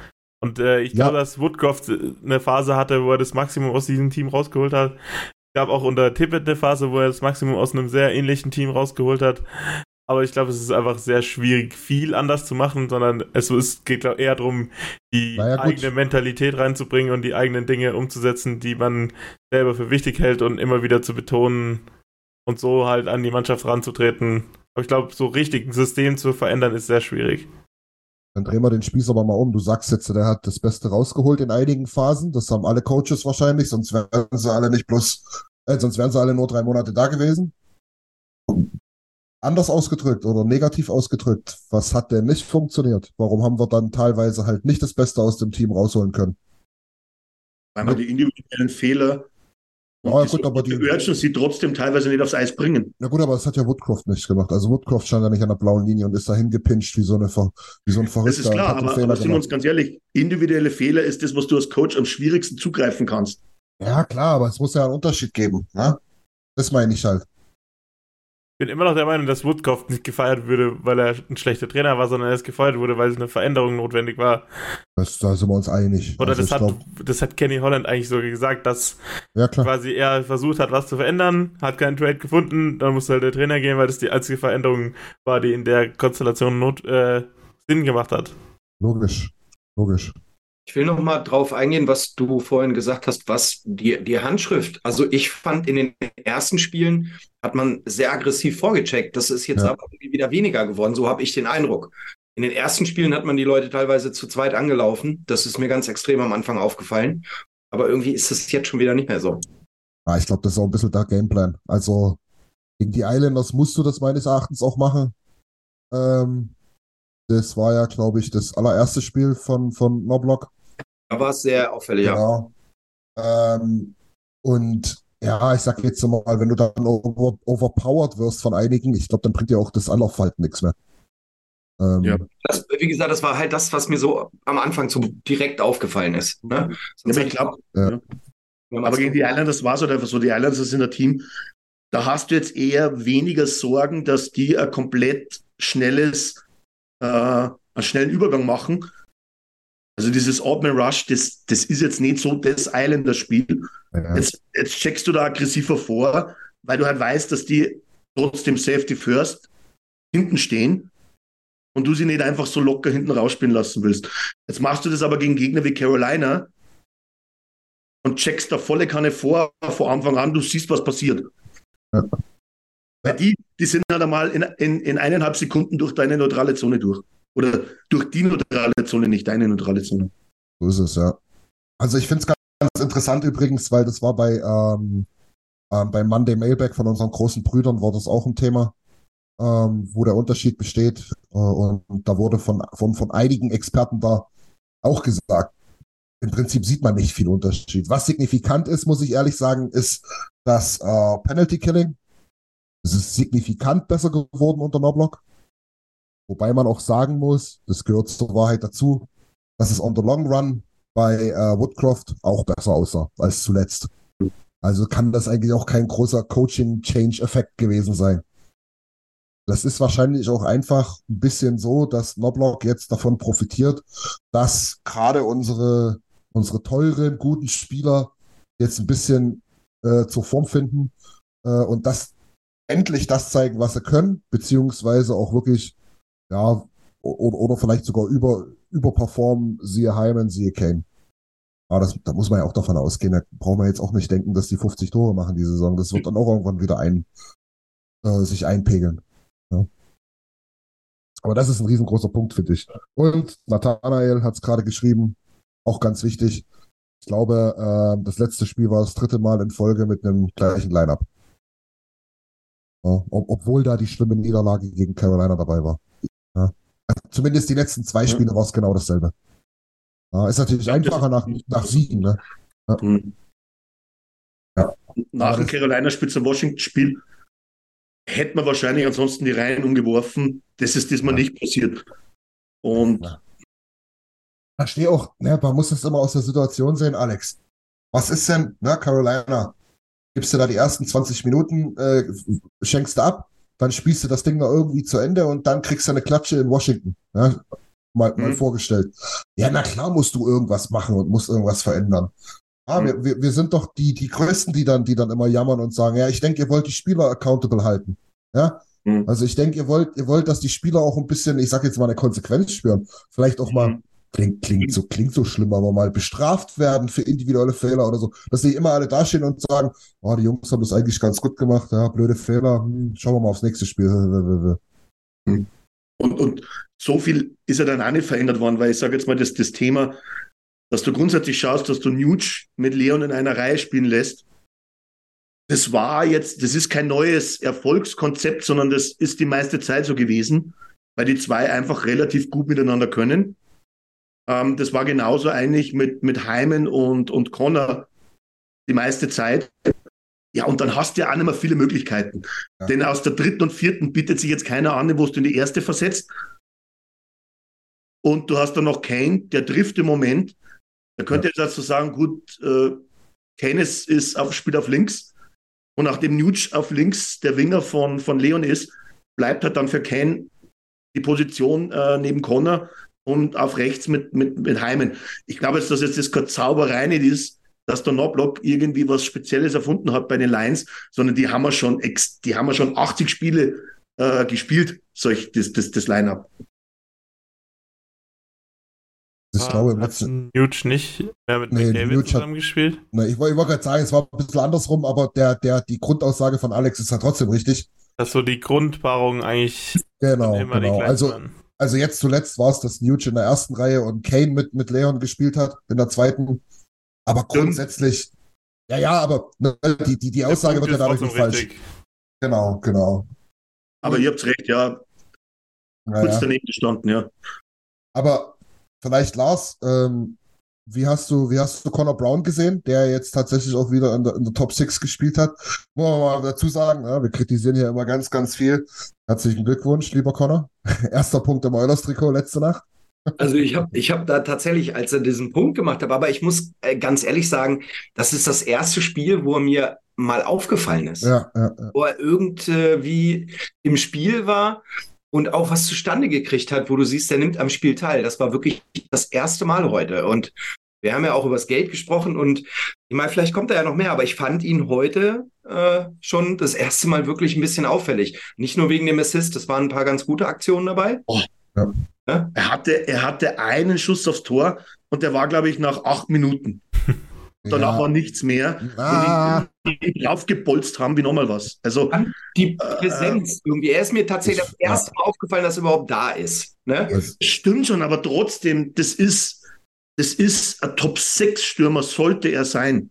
Und äh, ich Ja. glaube, dass Woodcroft eine Phase hatte, wo er das Maximum aus diesem Team rausgeholt hat. Es gab auch unter Tippett eine Phase, wo er das Maximum aus einem sehr ähnlichen Team rausgeholt hat. Aber ich glaube, es ist einfach sehr schwierig, viel anders zu machen, sondern es ist, geht glaub, eher darum, die gut. eigene Mentalität reinzubringen und die eigenen Dinge umzusetzen, die man selber für wichtig hält und immer wieder zu betonen und so halt an die Mannschaft ranzutreten. Aber ich glaube, so richtig ein System zu verändern, ist sehr schwierig. Dann drehen wir den Spieß aber mal um. Du sagst jetzt, der hat das Beste rausgeholt in einigen Phasen. Das haben alle Coaches wahrscheinlich, sonst wären sie alle nicht bloß, äh, sonst wären sie alle nur drei Monate da gewesen. Anders ausgedrückt oder negativ ausgedrückt, was hat denn nicht funktioniert? Warum haben wir dann teilweise halt nicht das Beste aus dem Team rausholen können? Weil man die individuellen Fehler Ja, die, gut, aber die die- Urgency trotzdem teilweise nicht aufs Eis bringen. Na gut, aber das hat ja Woodcroft nicht gemacht. Also Woodcroft stand ja nicht an der blauen Linie und ist da hingepinscht wie so, eine, wie so ein Verrückter. Das ist klar, aber, aber sind wir uns ganz ehrlich, individuelle Fehler ist das, was du als Coach am schwierigsten zugreifen kannst. Ja, klar, aber es muss ja einen Unterschied geben. Ne? Das meine ich halt. Ich bin immer noch der Meinung, dass Woodcroft nicht gefeiert würde, weil er ein schlechter Trainer war, sondern er ist gefeuert wurde, weil eine Veränderung notwendig war. Das, da sind wir uns einig. Oder Also das, hat, glaub, das hat Kenny Holland eigentlich so gesagt, dass ja quasi er versucht hat, was zu verändern, hat keinen Trade gefunden, dann musste halt der Trainer gehen, weil das die einzige Veränderung war, die in der Konstellation not, äh, Sinn gemacht hat. Logisch. Logisch. Ich will noch mal drauf eingehen, was du vorhin gesagt hast, was die, die Handschrift. Also ich fand in den ersten Spielen hat man sehr aggressiv vorgecheckt. Das ist jetzt Ja. aber irgendwie wieder weniger geworden. So habe ich den Eindruck. In den ersten Spielen hat man die Leute teilweise zu zweit angelaufen. Das ist mir ganz extrem am Anfang aufgefallen. Aber irgendwie ist es jetzt schon wieder nicht mehr so. Ja, ich glaube, das ist auch ein bisschen der Gameplan. Also gegen die Islanders musst du das meines Erachtens auch machen. Ähm, das war ja, glaube ich, das allererste Spiel von, von Noblock. Da war es sehr auffällig, ja. Genau. Ähm, und ja, ich sag jetzt mal, wenn du dann over, overpowered wirst von einigen, ich glaube, dann bringt dir auch das Anlaufverhalten nichts mehr. Ähm, Ja. Das, wie gesagt, das war halt das, was mir so am Anfang so direkt aufgefallen ist. Ne? Ja, ich glaube, Ja. aber so- gegen die Islanders war es halt einfach so, die Islanders sind ein Team, da hast du jetzt eher weniger Sorgen, dass die ein komplett schnelles, äh, einen schnellen Übergang machen. Also dieses Open Rush, das, das ist jetzt nicht so das Islander-Spiel. ja. Jetzt, jetzt checkst du da aggressiver vor, weil du halt weißt, dass die trotzdem Safety First hinten stehen und du sie nicht einfach so locker hinten rausspielen lassen willst. Jetzt machst du das aber gegen Gegner wie Carolina und checkst da volle Kanne vor, von Anfang an, du siehst, was passiert. Ja. Weil die, die sind halt einmal in, in, in eineinhalb Sekunden durch deine neutrale Zone durch. Oder durch die neutrale Zone, nicht deine neutrale Zone. So ist es, ja. Also ich finde es ganz, interessant übrigens, weil das war bei, ähm, ähm, bei Monday Mailback von unseren großen Brüdern war das auch ein Thema, ähm, wo der Unterschied besteht. Äh, und da wurde von, von, von einigen Experten da auch gesagt, im Prinzip sieht man nicht viel Unterschied. Was signifikant ist, muss ich ehrlich sagen, ist das äh, Penalty Killing. Es ist signifikant besser geworden unter Noblock. Wobei man auch sagen muss, das gehört zur Wahrheit dazu, dass es on the long run bei äh, Woodcroft auch besser aussah als zuletzt. Also kann das eigentlich auch kein großer Coaching-Change-Effekt gewesen sein. Das ist wahrscheinlich auch einfach ein bisschen so, dass Noblock jetzt davon profitiert, dass gerade unsere, unsere teuren, guten Spieler jetzt ein bisschen äh, zur Form finden äh, und das endlich das zeigen, was sie können, beziehungsweise auch wirklich, ja, oder, oder vielleicht sogar über, überperformen, siehe Hyman, siehe Kane. Aber das, da muss man ja auch davon ausgehen, da brauchen wir jetzt auch nicht denken, dass die 50 Tore machen die Saison. Das wird dann auch irgendwann wieder ein, äh, sich einpegeln. Ja. Aber das ist ein riesengroßer Punkt, finde ich. Und Nathanael hat es gerade geschrieben, auch ganz wichtig. Ich glaube, äh, das letzte Spiel war das dritte Mal in Folge mit einem gleichen Lineup. Ja, ob, obwohl da die schlimme Niederlage gegen Carolina dabei war. Ja. Zumindest die letzten zwei Spiele war es genau dasselbe. Ja, ist natürlich Ja, das- einfacher nach, nach Siegen, ne? Hm. Ja. Nach dem das- Carolina-Spiel zum Washington-Spiel hätte man wahrscheinlich ansonsten die Reihen umgeworfen. Das ist diesmal Ja. nicht passiert. Und Ja. Verstehe auch, ne, man muss es immer aus der Situation sehen, Alex. Was ist denn, ne, Carolina? Gibst du da die ersten 20 Minuten, äh, schenkst du ab, dann spielst du das Ding noch irgendwie zu Ende und dann kriegst du eine Klatsche in Washington. Ja? Mal, mal Mhm. vorgestellt. Ja, na klar musst du irgendwas machen und musst irgendwas verändern. Ah, Mhm. wir, wir, wir sind doch die, die Größten, die dann, die dann immer jammern und sagen, ja, ich denke, ihr wollt die Spieler accountable halten. Ja, Mhm. Also ich denke, ihr wollt, ihr wollt, dass die Spieler auch ein bisschen, ich sag jetzt mal, eine Konsequenz spüren. Vielleicht auch mal, mhm. Klingt, klingt so, klingt so schlimm, aber mal bestraft werden für individuelle Fehler oder so. Dass die immer alle dastehen und sagen, oh, die Jungs haben das eigentlich ganz gut gemacht, ja, blöde Fehler, hm, schauen wir mal aufs nächste Spiel. Und, und so viel ist ja dann auch nicht verändert worden, weil ich sage jetzt mal, das, das Thema, dass du grundsätzlich schaust, dass du Nuge mit Leon in einer Reihe spielen lässt, das war jetzt, das ist kein neues Erfolgskonzept, sondern das ist die meiste Zeit so gewesen, weil die zwei einfach relativ gut miteinander können. Ähm, das war genauso eigentlich mit, mit Heimen und, und Connor die meiste Zeit. Ja, und dann hast du ja auch nicht mehr viele Möglichkeiten. Ja. Denn aus der dritten und vierten bietet sich jetzt keiner an, wo du in die erste versetzt. Und du hast dann noch Kane, der trifft im Moment. Da könnte ja. jetzt dazu sagen, gut, äh, Kane ist, ist auf, spielt auf links. Und nachdem Nuge auf links der Winger von, von Leon ist, bleibt halt dann für Ken die Position äh, neben Connor und auf rechts mit, mit, mit Heimen. Ich glaube jetzt, dass jetzt das keine Zauberei nicht ist, dass der Noblock irgendwie was Spezielles erfunden hat bei den Lions, sondern die haben wir schon, ex, die haben wir schon 80 Spiele äh, gespielt, solch, das, das, das Line-Up. Ich ah, glaube, hat Nuge nicht mehr mit nee, McDavid zusammengespielt? Nee, ich, wollte gerade sagen, es war ein bisschen andersrum, aber der, der, die Grundaussage von Alex ist ja trotzdem richtig. Dass so die Grundpaarung eigentlich genau, genau. Also, also jetzt zuletzt war es, dass Nuge in der ersten Reihe und Kane mit, mit Leon gespielt hat, in der zweiten. Aber grundsätzlich, ja, ja, aber ne, die, die, die Aussage wird ja dadurch nicht falsch. Genau, genau. Aber ihr habt recht, ja. Kurz ja. daneben gestanden, ja. Aber Vielleicht Lars, ähm, wie hast du, wie hast du Connor Brown gesehen, der jetzt tatsächlich auch wieder in der, in der Top 6 gespielt hat? Muss man mal dazu sagen, ja, wir kritisieren hier immer ganz, ganz viel. Herzlichen Glückwunsch, lieber Connor. Erster Punkt im Eulers-Trikot letzte Nacht. Also ich habe ich hab da tatsächlich, als er diesen Punkt gemacht hat, aber ich muss äh, ganz ehrlich sagen, das ist das erste Spiel, wo er mir mal aufgefallen ist. Ja, ja, ja. Wo er irgendwie im Spiel war und auch was zustande gekriegt hat, wo du siehst, der nimmt am Spiel teil. Das war wirklich das erste Mal heute. Und wir haben ja auch über das Geld gesprochen und ich meine, vielleicht kommt da ja noch mehr, aber ich fand ihn heute äh, schon das erste Mal wirklich ein bisschen auffällig. Nicht nur wegen dem Assist, es waren ein paar ganz gute Aktionen dabei. Oh. Ja. Ja? Er, hatte, er hatte einen Schuss aufs Tor und der war, glaube ich, nach acht Minuten. Danach ja. war nichts mehr. Ah. Und die, die draufgepolzt haben wie nochmal was. Also die Präsenz äh, irgendwie. Er ist mir tatsächlich das erste Mal aufgefallen, dass er überhaupt da ist. Ne? Das stimmt schon, aber trotzdem, das ist, das ist ein Top-6-Stürmer, sollte er sein.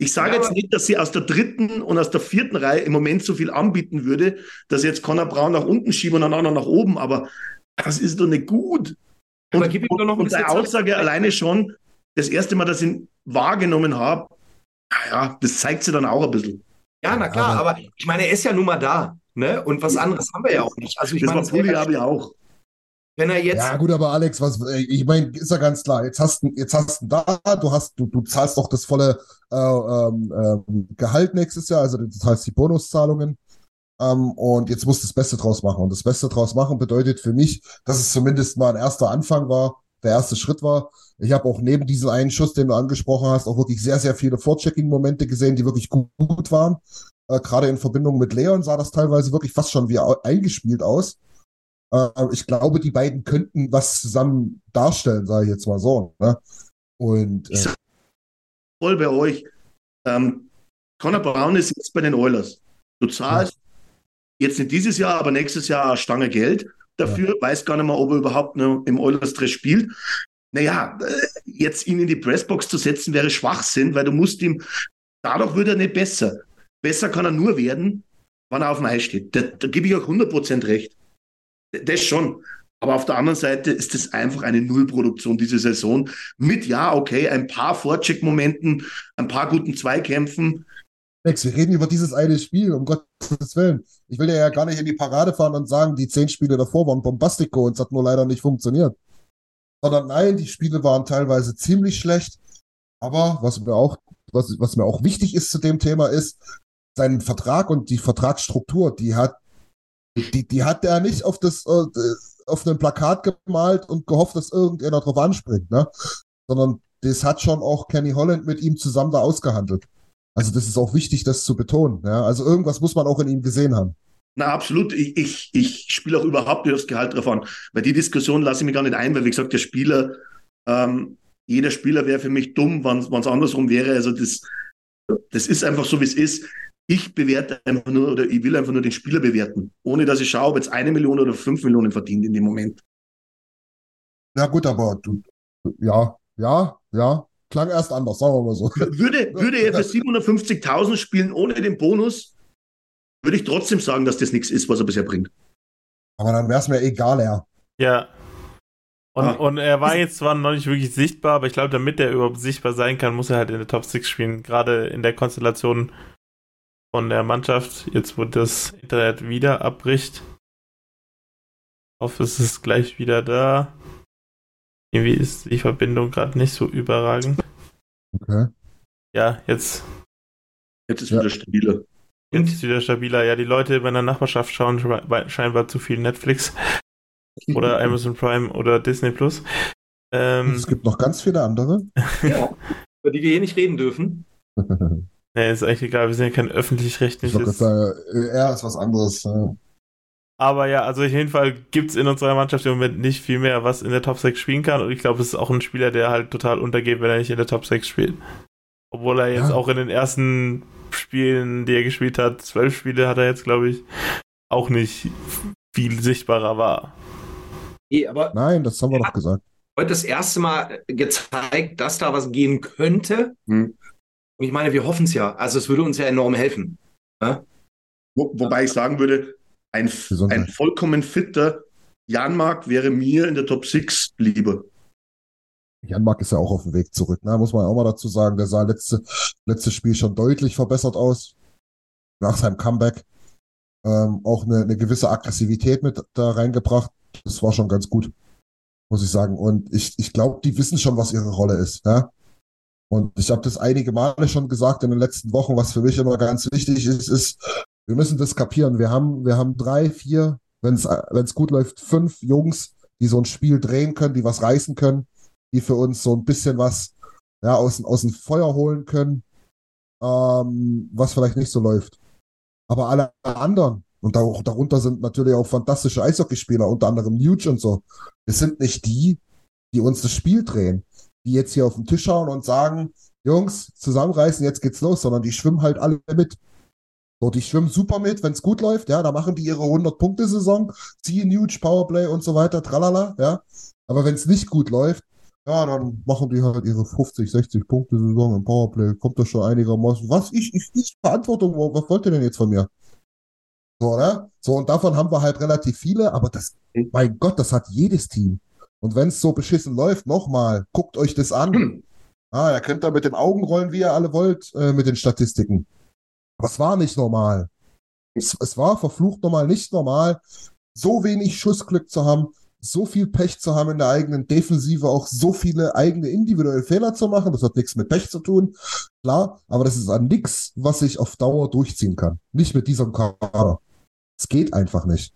Ich sage ja, jetzt nicht, dass sie aus der dritten und aus der vierten Reihe im Moment so viel anbieten würde, dass jetzt Conor Braun nach unten schieben und dann auch noch nach oben, aber das ist doch nicht gut. Und, aber gib ihm doch noch und, und Aussage alleine schon, das erste Mal, dass ich ihn wahrgenommen habe, ja, das zeigt sie dann auch ein bisschen. Ja, na klar, aber, aber ich meine, er ist ja nun mal da. Ne? Und was anderes haben wir ja auch nicht. Also ich das meine, war habe ich auch. Wenn er jetzt. Ja, gut, aber Alex, was, ich meine, ist ja ganz klar. Jetzt hast du, jetzt hast du da, du hast, du, du zahlst doch das volle äh, ähm, äh, Gehalt nächstes Jahr, also du zahlst die Bonuszahlungen. Ähm, und jetzt musst du das Beste draus machen. Und das Beste draus machen bedeutet für mich, dass es zumindest mal ein erster Anfang war, der erste Schritt war. Ich habe auch neben diesem einen Schuss, den du angesprochen hast, auch wirklich sehr, sehr viele Vorchecking-Momente gesehen, die wirklich gut, gut waren. Äh, Gerade in Verbindung mit Leon sah das teilweise wirklich fast schon wie eingespielt aus. Äh, ich glaube, die beiden könnten was zusammen darstellen, sage ich jetzt mal so. Ne? Und äh, voll bei euch. Ähm, Conor Brown ist jetzt bei den Oilers. Du zahlst ja. jetzt nicht dieses Jahr, aber nächstes Jahr eine Stange Geld dafür, ja. weiß gar nicht mehr, ob er überhaupt noch im Oilers-Dress spielt. Naja, äh, jetzt ihn in die Pressbox zu setzen, wäre Schwachsinn, weil du musst ihm, dadurch wird er nicht besser. Besser kann er nur werden, wenn er auf dem Eis steht. Da, da gebe ich auch 100% recht. Das schon. Aber auf der anderen Seite ist es einfach eine Nullproduktion diese Saison. Mit, ja, okay, ein paar Vorcheck-Momenten, ein paar guten Zweikämpfen, Max, wir reden über dieses eine Spiel, um Gottes Willen. Ich will ja gar nicht in die Parade fahren und sagen, die zehn Spiele davor waren Bombastico und es hat nur leider nicht funktioniert. Sondern nein, die Spiele waren teilweise ziemlich schlecht. Aber was mir auch, was, was mir auch wichtig ist zu dem Thema ist, sein Vertrag und die Vertragsstruktur, die hat, die, die hat er nicht auf das, äh, auf einem Plakat gemalt und gehofft, dass irgendjemand drauf anspringt, ne? Sondern das hat schon auch Kenny Holland mit ihm zusammen da ausgehandelt. Also das ist auch wichtig, das zu betonen. Ja? Also irgendwas muss man auch in ihm gesehen haben. Na, absolut. Ich, ich, ich spiele auch überhaupt nicht aufs Gehalt drauf an. Weil die Diskussion lasse ich mir gar nicht ein, weil, wie gesagt, der Spieler, ähm, jeder Spieler wäre für mich dumm, wenn es andersrum wäre. Also das, das ist einfach so, wie es ist. Ich bewerte einfach nur oder ich will einfach nur den Spieler bewerten, ohne dass ich schaue, ob jetzt eine Million oder fünf Millionen verdient in dem Moment. Na gut, aber du, ja, ja, ja, klang erst anders, sagen wir mal so. Würde, würde er für 750.000 spielen ohne den Bonus, würde ich trotzdem sagen, dass das nichts ist, was er bisher bringt. Aber dann wäre es mir egal, ja. Ja. Und, Ah. und er war jetzt zwar noch nicht wirklich sichtbar, aber ich glaube, damit er überhaupt sichtbar sein kann, muss er halt in der Top 6 spielen. Gerade in der Konstellation von der Mannschaft, jetzt wo das Internet wieder abbricht. Ich hoffe, es ist gleich wieder da. Irgendwie ist die Verbindung gerade nicht so überragend. Okay. Ja, jetzt, Jetzt ist Ja. wieder stabiler. jetzt ist wieder stabiler. Ja, die Leute in meiner Nachbarschaft schauen scheinbar zu viel Netflix oder Amazon Prime oder Disney Plus. Ähm, Es gibt noch ganz viele andere. Ja, über die wir hier nicht reden dürfen. Nee, ist eigentlich egal, wir sind ja kein öffentlich-rechtliches. er ist was anderes. ja. Aber ja, also auf jeden Fall gibt's in unserer Mannschaft im Moment nicht viel mehr, was in der Top 6 spielen kann. Und ich glaube, es ist auch ein Spieler, der halt total untergeht, wenn er nicht in der Top 6 spielt. Obwohl er jetzt Ja. auch in den ersten Spielen, die er gespielt hat, zwölf Spiele hat er jetzt, glaube ich, auch nicht viel sichtbarer war. Nee, aber Nein, das haben wir doch gesagt. heute das erste Mal gezeigt, dass da was gehen könnte. Hm. Und ich meine, wir hoffen es ja. Also es würde uns ja enorm helfen. Wo, wobei ich sagen würde, ein, Gesundheit. ein vollkommen fitter Janmark wäre mir in der Top 6 lieber. Jan Mark ist ja auch auf dem Weg zurück. Ne? Muss man auch mal dazu sagen, der sah letzte, letzte Spiel schon deutlich verbessert aus. Nach seinem Comeback. Ähm, auch eine, eine gewisse Aggressivität mit da reingebracht. Das war schon ganz gut, muss ich sagen. Und ich, ich glaube, die wissen schon, was ihre Rolle ist. Ja? Und ich habe das einige Male schon gesagt in den letzten Wochen, was für mich immer ganz wichtig ist, ist, wir müssen das kapieren. Wir haben, wir haben drei, vier, wenn es gut läuft, fünf Jungs, die so ein Spiel drehen können, die was reißen können, die für uns so ein bisschen was ja, aus, aus dem Feuer holen können, ähm, was vielleicht nicht so läuft. Aber alle anderen, und darunter sind natürlich auch fantastische Eishockeyspieler, unter anderem Nuge und so, es sind nicht die, die uns das Spiel drehen, die jetzt hier auf den Tisch schauen und sagen, Jungs, zusammenreißen, jetzt geht's los, sondern die schwimmen halt alle mit. So, die schwimmen super mit, wenn es gut läuft, ja, da machen die ihre 100-Punkte-Saison, ziehen Huge, Powerplay und so weiter, tralala, ja. Aber wenn es nicht gut läuft, ja, dann machen die halt ihre 50, 60 Punkte Saison im Powerplay. Kommt das schon einigermaßen. Was? Ich, ich, ich, Verantwortung, wo- was wollt ihr denn jetzt von mir? So, ne? So, und davon haben wir halt relativ viele, aber das, mein Gott, das hat jedes Team. Und wenn es so beschissen läuft, nochmal, guckt euch das an. Ah, ihr könnt da mit den Augen rollen, wie ihr alle wollt, äh, mit den Statistiken. Aber es war nicht normal. Es, es war verflucht normal nicht normal, so wenig Schussglück zu haben, so viel Pech zu haben in der eigenen Defensive, auch so viele eigene individuelle Fehler zu machen. Das hat nichts mit Pech zu tun, klar, aber das ist an nichts, was ich auf Dauer durchziehen kann. Nicht mit diesem Kader. Es geht einfach nicht.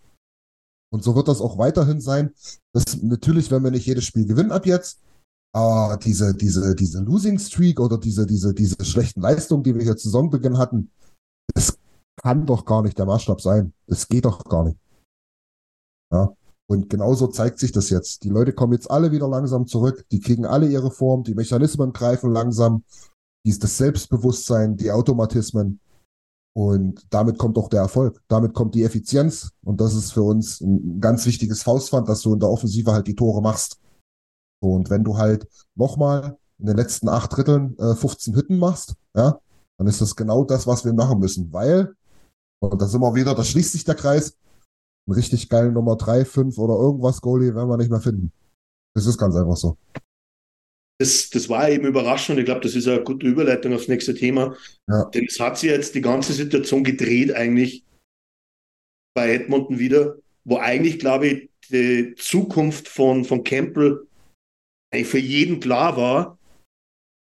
Und so wird das auch weiterhin sein. Das natürlich, wenn wir nicht jedes Spiel gewinnen ab jetzt, aber diese, diese, diese Losing Streak oder diese, diese, diese schlechten Leistungen, die wir hier zu Saisonbeginn hatten, kann doch gar nicht der Maßstab sein. Das geht doch gar nicht. Ja. Und genauso zeigt sich das jetzt. Die Leute kommen jetzt alle wieder langsam zurück. Die kriegen alle ihre Form. Die Mechanismen greifen langsam. Das Selbstbewusstsein, die Automatismen. Und damit kommt auch der Erfolg. Damit kommt die Effizienz. Und das ist für uns ein ganz wichtiges Faustpfand, dass du in der Offensive halt die Tore machst. Und wenn du halt nochmal in den letzten acht Dritteln äh, 15 Hütten machst, ja, dann ist das genau das, was wir machen müssen. Weil, und da sind wir wieder, da schließt sich der Kreis, einen richtig geilen Nummer 3, 5 oder irgendwas Goalie werden wir nicht mehr finden. Das ist ganz einfach so. Das, das war eben überraschend und ich glaube, das ist eine gute Überleitung aufs nächste Thema. Ja. Denn es hat sich jetzt die ganze Situation gedreht eigentlich bei Edmonton wieder, wo eigentlich, glaube ich, die Zukunft von, von Campbell eigentlich für jeden klar war,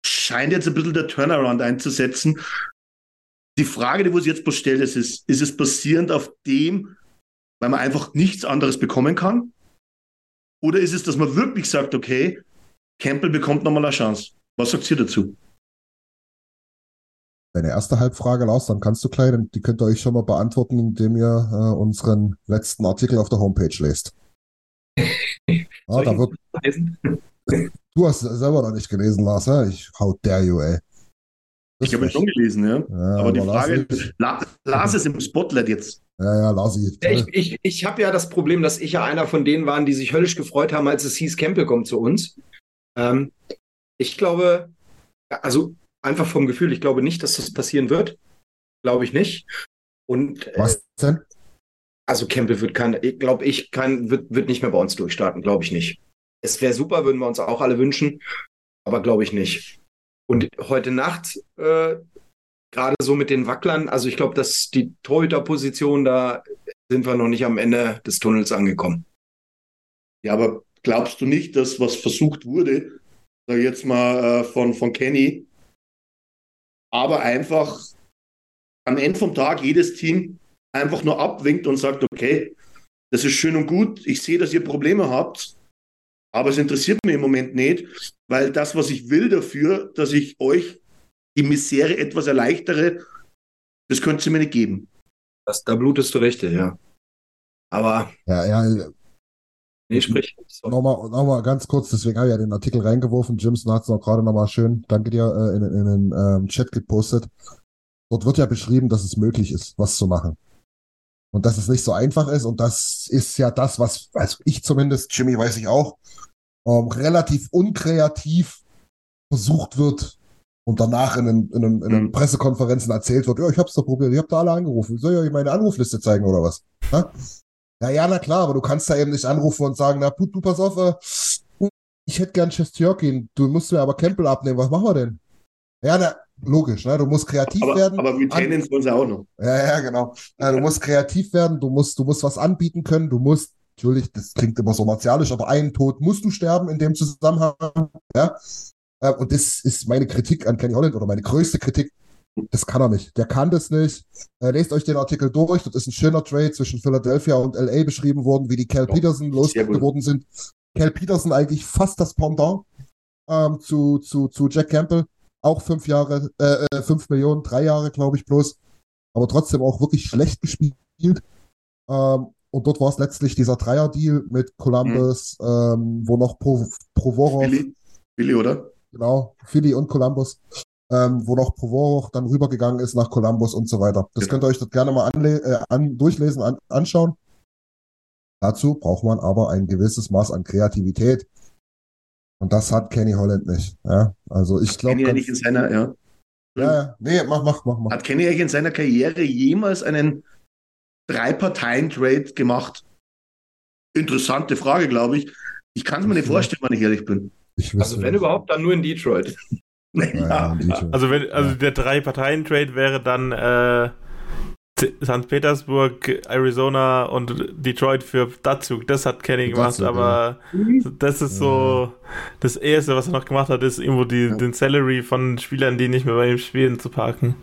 scheint jetzt ein bisschen der Turnaround einzusetzen. Die Frage, die wir uns jetzt stellen, ist, ist, ist es basierend auf dem, weil man einfach nichts anderes bekommen kann? Oder ist es, dass man wirklich sagt, okay, Campbell bekommt nochmal eine Chance? Was sagt ihr dazu? deine erste Halbfrage, Lars, dann kannst du gleich, die könnt ihr euch schon mal beantworten, indem ihr äh, unseren letzten Artikel auf der Homepage lest. Ah, da wird, du hast es selber noch nicht gelesen, Lars, ja? Ich how dare you, ey. Ich habe es schon gelesen, ja. Ja, aber die aber Lars Frage. La, Lars ist im Spotlight jetzt. Ja, ja, Larsi. Ja, ich ich, ich habe ja das Problem, dass ich ja einer von denen waren, die sich höllisch gefreut haben, als es hieß, Campbell kommt zu uns. Ähm, ich glaube, also einfach vom Gefühl, ich glaube nicht, dass das passieren wird. Glaube ich nicht. Und äh, Was denn? also Campbell wird kein, ich glaube ich, kein, wird, wird nicht mehr bei uns durchstarten, glaube ich nicht. Es wäre super, würden wir uns auch alle wünschen, aber glaube ich nicht. Und heute Nacht, äh, gerade so mit den Wacklern, also ich glaube, dass die Torhüterposition, da sind wir noch nicht am Ende des Tunnels angekommen. Ja, aber glaubst du nicht, dass was versucht wurde, sag ich jetzt mal äh, von, von Kenny, aber einfach am Ende vom Tag jedes Team einfach nur abwinkt und sagt, okay, das ist schön und gut, ich sehe, dass ihr Probleme habt, aber es interessiert mich im Moment nicht, weil das, was ich will dafür, dass ich euch die Misere etwas erleichtere, das könnt ihr mir nicht geben. Das, da blutest du richtig, ja. Aber, Ja, ja, nee, sprich. nochmal noch mal ganz kurz, deswegen habe ich ja den Artikel reingeworfen. Jimson hat es noch gerade nochmal schön, danke dir, äh, in, in den ähm, Chat gepostet. Dort wird ja beschrieben, dass es möglich ist, was zu machen. Und dass es nicht so einfach ist. Und das ist ja das, was, also ich zumindest, Jimmy weiß ich auch, ähm, relativ unkreativ versucht wird und danach in den, in den, in den Mhm. Pressekonferenzen erzählt wird, ja, ich hab's doch probiert, ich hab da alle angerufen. Soll ich euch meine Anrufliste zeigen oder was? Ja? Ja, ja, na klar, aber du kannst da eben nicht anrufen und sagen, na, du pass auf, äh, ich hätte gern Chestjörkin, du musst mir aber Campbell abnehmen, was machen wir denn? Ja, na, logisch, ne? Du musst kreativ Aber, werden. aber retainen sollen sie auch noch. Ja, ja, genau. Ja, du musst kreativ werden, du musst, du musst was anbieten können, du musst, natürlich, das klingt immer so martialisch, aber einen Tod musst du sterben in dem Zusammenhang, ja. Äh, Und das ist meine Kritik an Kenny Holland oder meine größte Kritik. Das kann er nicht. Der kann das nicht. Äh, lest euch den Artikel durch. Dort ist ein schöner Trade zwischen Philadelphia und LA beschrieben worden, wie die Cal Peterson losgeworden sind. Cal Peterson eigentlich fast das Pendant ähm, zu, zu, zu Jack Campbell. Auch fünf Jahre, äh, äh, fünf Millionen, drei Jahre, glaube ich, bloß. Aber trotzdem auch wirklich schlecht gespielt. Ähm, und dort war es letztlich dieser Dreier-Deal mit Columbus, ähm, wo noch Pro, Provorov, Billy, Billy, oder? genau, Philly und Columbus, ähm, wo noch Provorov dann rübergegangen ist nach Columbus und so weiter. Das Genau. könnt ihr euch dort gerne mal äh, an, durchlesen, an, anschauen. Dazu braucht man aber ein gewisses Maß an Kreativität. Und das hat Kenny Holland nicht. Ja, also ich glaube, Kenny eigentlich in seiner, ja. ja, ja, nee, mach, mach, mach, mach. Hat Kenny eigentlich in seiner Karriere jemals einen Drei-Parteien-Trade gemacht? Interessante Frage, glaube ich. Ich kann es mir nicht vorstellen, wenn ich ehrlich bin. Ich Also wenn nicht. überhaupt, dann nur in Detroit. Ja, ja, Detroit. Also wenn, also Ja. der Drei-Parteien-Trade wäre dann äh, St. Petersburg, Arizona und Detroit für Datsuk. Das hat Kenny gemacht, Datsuk, aber das ist so das Erste, was er noch gemacht hat, ist irgendwo die, Ja. den Salary von Spielern, die nicht mehr bei ihm spielen, zu parken.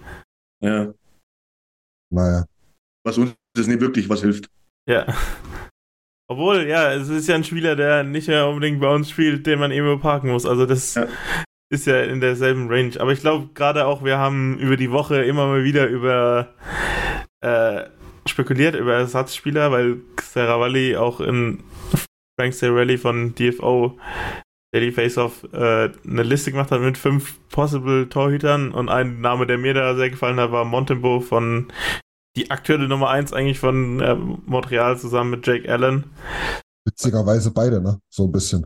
Ja. Naja. Was uns das nicht wirklich was hilft. Ja. Obwohl, ja, es ist ja ein Spieler, der nicht mehr unbedingt bei uns spielt, den man irgendwo parken muss. Also das Ja. ist ja in derselben Range. Aber ich glaube gerade auch, wir haben über die Woche immer mal wieder über äh, spekuliert über Ersatzspieler, weil Saravalli auch in Frank Serrelli von DFO Daily Face-Off äh, eine Liste gemacht hat mit fünf possible Torhütern und ein Name, der mir da sehr gefallen hat, war Montembo von die aktuelle Nummer 1 eigentlich von äh, Montreal zusammen mit Jake Allen. Witzigerweise beide, ne? So ein bisschen.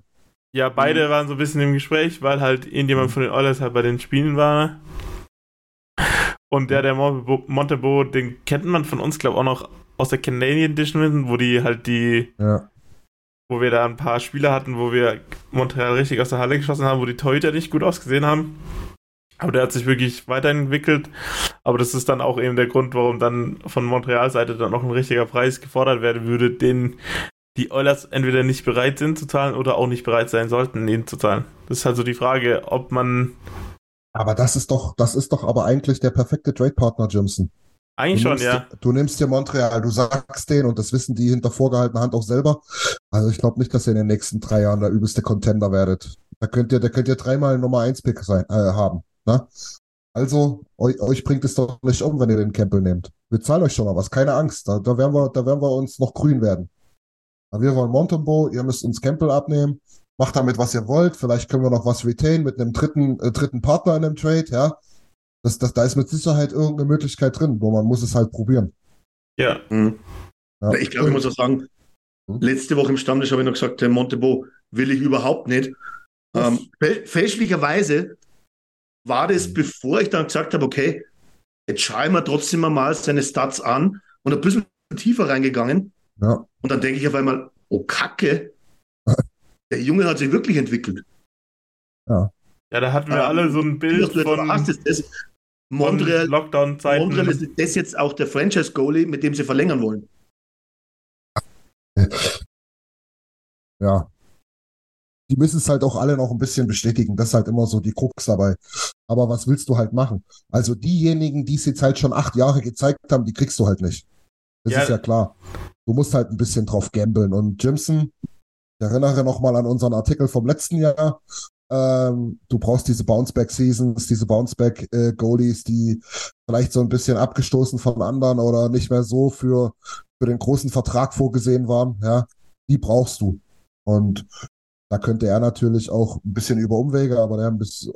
Ja, beide waren so ein bisschen im Gespräch, weil halt irgendjemand von den Oilers halt bei den Spielen war. Und der, der Montebo, den kennt man von uns, glaube ich, auch noch aus der Canadian Division, wo die halt die, Ja. wo wir da ein paar Spieler hatten, wo wir Montreal richtig aus der Halle geschossen haben, wo die Torhüter nicht gut ausgesehen haben. Aber der hat sich wirklich weiterentwickelt. Aber das ist dann auch eben der Grund, warum dann von Montreal-Seite dann noch ein richtiger Preis gefordert werden würde, den die Oilers entweder nicht bereit sind zu zahlen oder auch nicht bereit sein sollten, ihn zu zahlen. Das ist halt so die Frage, ob man Aber das ist doch, das ist doch aber eigentlich der perfekte Trade-Partner, Jimson. eigentlich schon, ja. Du nimmst dir Montreal, du sagst denen, und das wissen die hinter vorgehaltener Hand auch selber. Also ich glaube nicht, dass ihr in den nächsten drei Jahren der übelste Contender werdet. Da könnt ihr, da könnt ihr dreimal Nummer 1 Pick sein, äh, haben. Ne? Also, euch, euch bringt es doch nicht um, wenn ihr den Campbell nehmt. Wir zahlen euch schon mal was, keine Angst. Da, da, werden wir, da werden wir uns noch grün werden. Aber wir wollen Montembo, ihr müsst uns Campbell abnehmen. Macht damit, was ihr wollt. Vielleicht können wir noch was retain mit einem dritten, äh, dritten Partner in einem Trade, ja. Das, das, da ist mit Sicherheit irgendeine Möglichkeit drin, wo man muss es halt probieren. Ja. Mhm. Ja. Ich glaube, ich muss auch sagen, Hm? letzte Woche im Stammtisch habe ich noch gesagt, der Montebo will ich überhaupt nicht. Ähm, fä- fälschlicherweise war das, bevor ich dann gesagt habe, okay, jetzt schaue ich mir trotzdem mal seine Stats an und ein bisschen tiefer reingegangen. Ja. Und dann denke ich auf einmal, oh Kacke, der Junge hat sich wirklich entwickelt. Ja, da hatten wir Ähm, alle so ein Bild du von, ist das, von Montreal, Lockdown-Zeiten. Montreal ist das jetzt auch der Franchise-Goalie, mit dem sie verlängern wollen. Ja. Die müssen es halt auch alle noch ein bisschen bestätigen. Das ist halt immer so die Krux dabei. Aber was willst du halt machen? Also diejenigen, die es jetzt halt schon acht Jahre gezeigt haben, die kriegst du halt nicht. Das Ja. ist ja klar. Du musst halt ein bisschen drauf gambeln. Und Jimson, ich erinnere nochmal an unseren Artikel vom letzten Jahr. Ähm, du brauchst diese Bounceback-Seasons, diese Bounceback-Goalies, die vielleicht so ein bisschen abgestoßen von anderen oder nicht mehr so für, für den großen Vertrag vorgesehen waren. Ja, die brauchst du. Und da könnte er natürlich auch ein bisschen über Umwege, aber der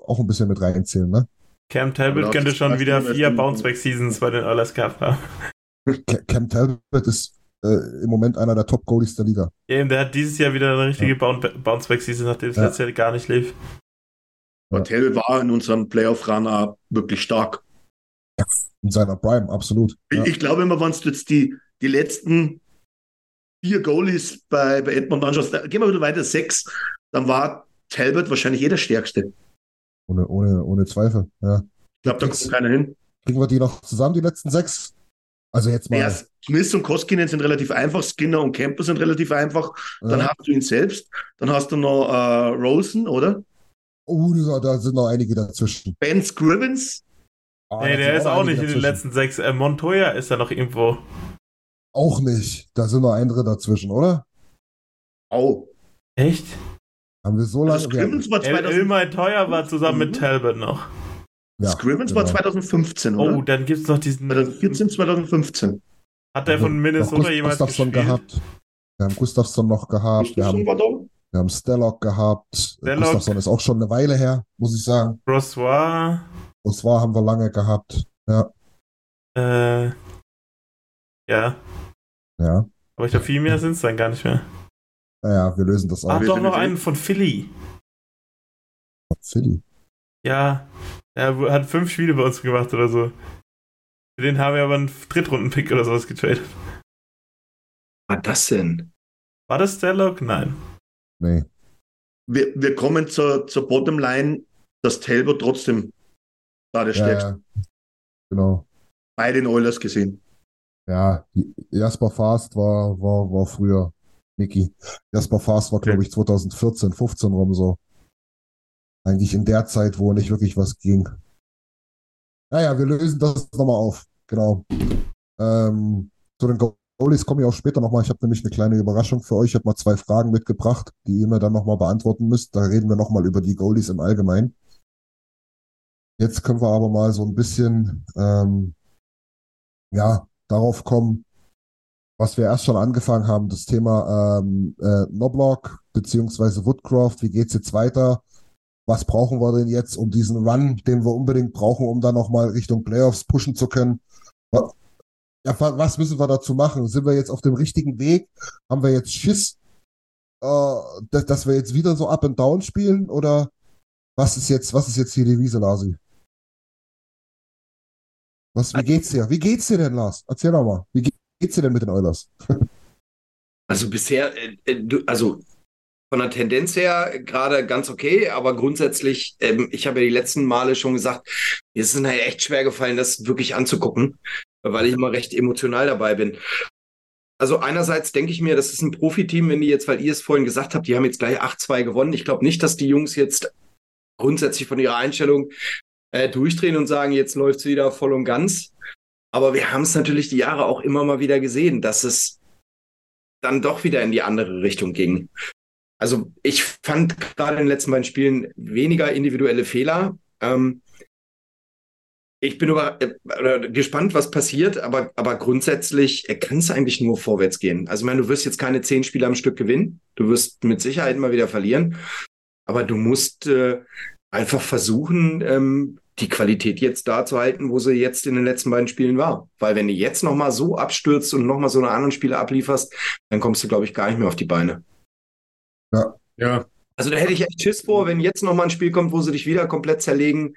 auch ein bisschen mit reinzählen, ne? Cam Talbot Aber könnte schon wieder vier Bounceback-Seasons bei den gehabt haben. Ca- Cam Talbot ist äh, im Moment einer der Top-Goalies der Liga. Ja, eben, der hat dieses Jahr wieder eine richtige Bounce- Bounceback-Season, nachdem es Ja. letztes Jahr gar nicht lief. Aber Taylor war in unserem Playoff-Run auch wirklich stark. In seiner Prime, absolut. Ich, Ja. ich glaube immer, wenn du jetzt die, die letzten vier Goalies bei, bei Edmond anschaust, da- gehen wir wieder weiter, sechs, dann war Talbot wahrscheinlich jeder Stärkste. Ohne, ohne, ohne Zweifel. Ja. Ich glaube, da kommt keiner hin. Kriegen wir die noch zusammen, die letzten sechs? Also jetzt mal. Ja, Smith und Koskinen sind relativ einfach, Skinner und Kemper sind relativ einfach. Dann ja. hast du ihn selbst. Dann hast du noch äh, Rosen, oder? Oh, da, da sind noch einige dazwischen. Ben Scrivens. Ah, nee, der ist auch nicht in den dazwischen. letzten sechs. Äh, Montoya ist da noch irgendwo. Auch nicht. Da sind noch andere dazwischen, oder? Oh. Echt? Haben wir so lange. Also Scrivens war, El 2000, Ilmai Teuer war zusammen mit Mhm. Talbot noch. Ja, war genau. 2015, Oh, oder? dann gibt's noch diesen. 2014, 2015. Hat der von Noch Minnesota jemals Gustafsson gespielt? gehabt. Wir haben Gustafsson noch gehabt. Wir Gustafsson haben, war da? wir haben Stellock gehabt. Stellock. Gustafsson ist auch schon eine Weile her, muss ich sagen. Brossois. War haben wir lange gehabt. Ja, Äh, ja. ja. Aber ich glaube, viel mehr sind es dann gar nicht mehr. Naja, wir lösen das Ach, auf. wir doch noch einen von Philly. Philly. Ja. Er hat fünf Spiele bei uns gemacht oder so. Für den haben wir aber einen Drittrunden-Pick oder sowas getradet. Was war das denn? War das Stellock? Nein. Nee. Wir, wir kommen zur, zur Bottomline, dass Talbot trotzdem da der Ja, Stärkste ja. Genau. bei den Oilers gesehen. Ja, Jasper Fast war, war, war früher Niki. Jasper Fast war, glaube ich, 2014, 15 rum so. Eigentlich in der Zeit, wo nicht wirklich was ging. Naja, wir lösen das nochmal auf. Genau. Ähm, zu den Goalies komme ich auch später nochmal. Ich habe nämlich eine kleine Überraschung für euch. Ich habe mal zwei Fragen mitgebracht, die ihr mir dann nochmal beantworten müsst. Da reden wir nochmal über die Goalies im Allgemeinen. Jetzt können wir aber mal so ein bisschen, ähm, ja, darauf kommen, was wir erst schon angefangen haben, das Thema ähm, äh, Noblock beziehungsweise Woodcroft, wie geht's jetzt weiter? Was brauchen wir denn jetzt, um diesen Run, den wir unbedingt brauchen, um dann nochmal Richtung Playoffs pushen zu können? Ja, wa- was müssen wir dazu machen? Sind wir jetzt auf dem richtigen Weg? Haben wir jetzt Schiss, äh, dass, wir jetzt wieder so up and down spielen? Oder was ist jetzt, was ist jetzt die Wiese, Lasi? Was, wie geht's dir? Wie geht's dir denn, Lars? Erzähl doch mal. Wie ge- geht's dir denn mit den Oilers? Also bisher, äh, äh, also von der Tendenz her gerade ganz okay, aber grundsätzlich, ähm, ich habe ja die letzten Male schon gesagt, mir ist es halt echt schwer gefallen, das wirklich anzugucken, weil ich immer recht emotional dabei bin. Also einerseits denke ich mir, das ist ein Profiteam, wenn die jetzt, weil ihr es vorhin gesagt habt, die haben jetzt gleich 8-2 gewonnen. Ich glaube nicht, dass die Jungs jetzt grundsätzlich von ihrer Einstellung äh, durchdrehen und sagen, jetzt läuft es wieder voll und ganz. Aber wir haben es natürlich die Jahre auch immer mal wieder gesehen, dass es dann doch wieder in die andere Richtung ging. Also ich fand gerade in den letzten beiden Spielen weniger individuelle Fehler. Ähm, ich bin über, äh, gespannt, was passiert, aber, aber grundsätzlich äh, kann es eigentlich nur vorwärts gehen. Also, ich meine, du wirst jetzt keine zehn Spiele am Stück gewinnen. Du wirst mit Sicherheit immer wieder verlieren. Aber du musst äh, einfach versuchen, ähm, die Qualität jetzt da zu halten, wo sie jetzt in den letzten beiden Spielen war. Weil wenn du jetzt nochmal so abstürzt und nochmal so eine anderen Spiele ablieferst, dann kommst du, glaube ich, gar nicht mehr auf die Beine. Ja. Ja. Also da hätte ich echt Schiss vor, wenn jetzt nochmal ein Spiel kommt, wo sie dich wieder komplett zerlegen,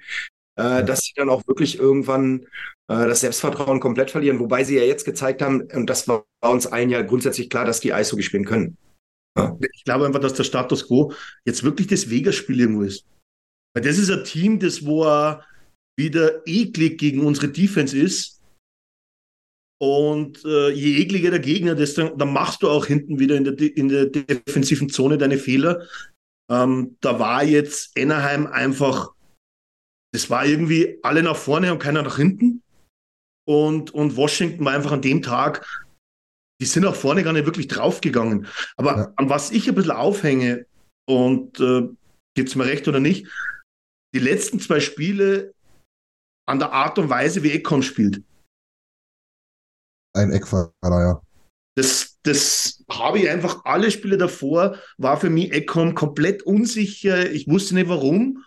äh, dass sie dann auch wirklich irgendwann äh, das Selbstvertrauen komplett verlieren. Wobei sie ja jetzt gezeigt haben, und das war uns allen ja grundsätzlich klar, dass die Eishockey spielen können. Ich glaube einfach, dass der Status quo jetzt wirklich das Vegas-Spiel irgendwo ist. Weil das ist ein Team, das wo er wieder eklig gegen unsere Defense ist. Und äh, je ekliger der Gegner, desto dann machst du auch hinten wieder in der, in der defensiven Zone deine Fehler. Ähm, da war jetzt Anaheim einfach, das war irgendwie alle nach vorne und keiner nach hinten. Und, und Washington war einfach an dem Tag, die sind auch vorne gar nicht wirklich draufgegangen. Aber Ja. an was ich ein bisschen aufhänge, und äh, gibt es mir recht oder nicht, die letzten zwei Spiele an der Art und Weise, wie Ekon spielt. Ein Eckfahrer, ja. Das, das habe ich einfach, alle Spiele davor war für mich Ekon komplett unsicher. Ich wusste nicht warum.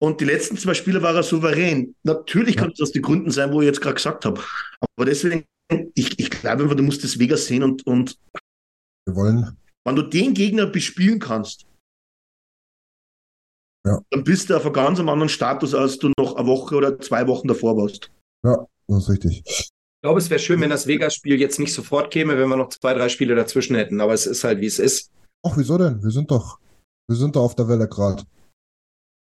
Und die letzten zwei Spiele war er souverän. Natürlich Ja. kann das aus den Gründen sein, wo ich jetzt gerade gesagt habe. Aber deswegen, ich, ich glaube einfach, du musst das Vegas sehen und, und Wir wollen, wenn du den Gegner bespielen kannst, Ja. dann bist du auf einem ganz anderen Status, als du noch eine Woche oder zwei Wochen davor warst. ja, das ist richtig. Ich glaube, es wäre schön, wenn das Vegas-Spiel jetzt nicht sofort käme, wenn wir noch zwei, drei Spiele dazwischen hätten. Aber es ist halt, wie es ist. Ach, wieso denn? Wir sind doch, wir sind doch auf der Welle gerade.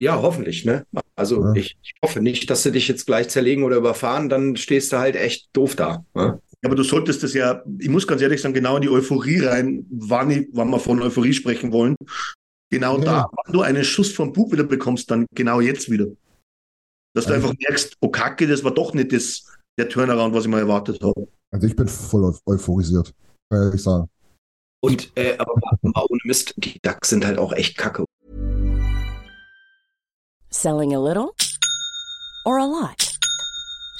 Ja, hoffentlich, ne? Also Ja. ich, ich hoffe nicht, dass sie dich jetzt gleich zerlegen oder überfahren, dann stehst du halt echt doof da. Ne? Ja, aber du solltest das ja, ich muss ganz ehrlich sagen, genau in die Euphorie rein, wann, ich, wann wir von Euphorie sprechen wollen. Genau Ja. da, wenn du einen Schuss vom Bug wieder bekommst, dann genau jetzt wieder. Dass du Also- einfach merkst, oh Kacke, das war doch nicht das, der Turnaround, was ich mal erwartet habe. Also ich bin voll eu- euphorisiert, kann ich sagen. Und äh, aber mal ohne Mist, die Ducks sind halt auch echt kacke. Selling a little or a lot?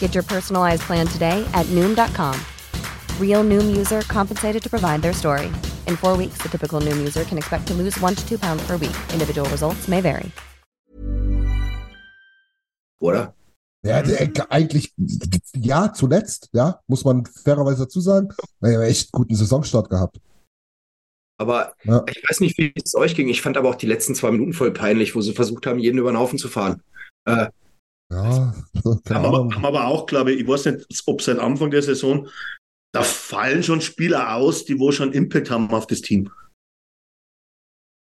Get your personalized plan today at Noom.com. Real Noom user compensated to provide their story. In four weeks, the typical Noom user can expect to lose one to two pounds per week. Individual results may vary. Oder? Ja, der, äh, eigentlich, ja, zuletzt, ja, muss man fairerweise dazu sagen. Wir haben echt guten Saisonstart gehabt. Aber Ja. ich weiß nicht, wie es euch ging. Ich fand aber auch die letzten zwei Minuten voll peinlich, wo sie versucht haben, jeden über den Haufen zu fahren. Äh, Ja, keine Haben aber, haben aber auch, glaube ich, ich weiß nicht, ob seit Anfang der Saison, da fallen schon Spieler aus, die wo schon Impact haben auf das Team.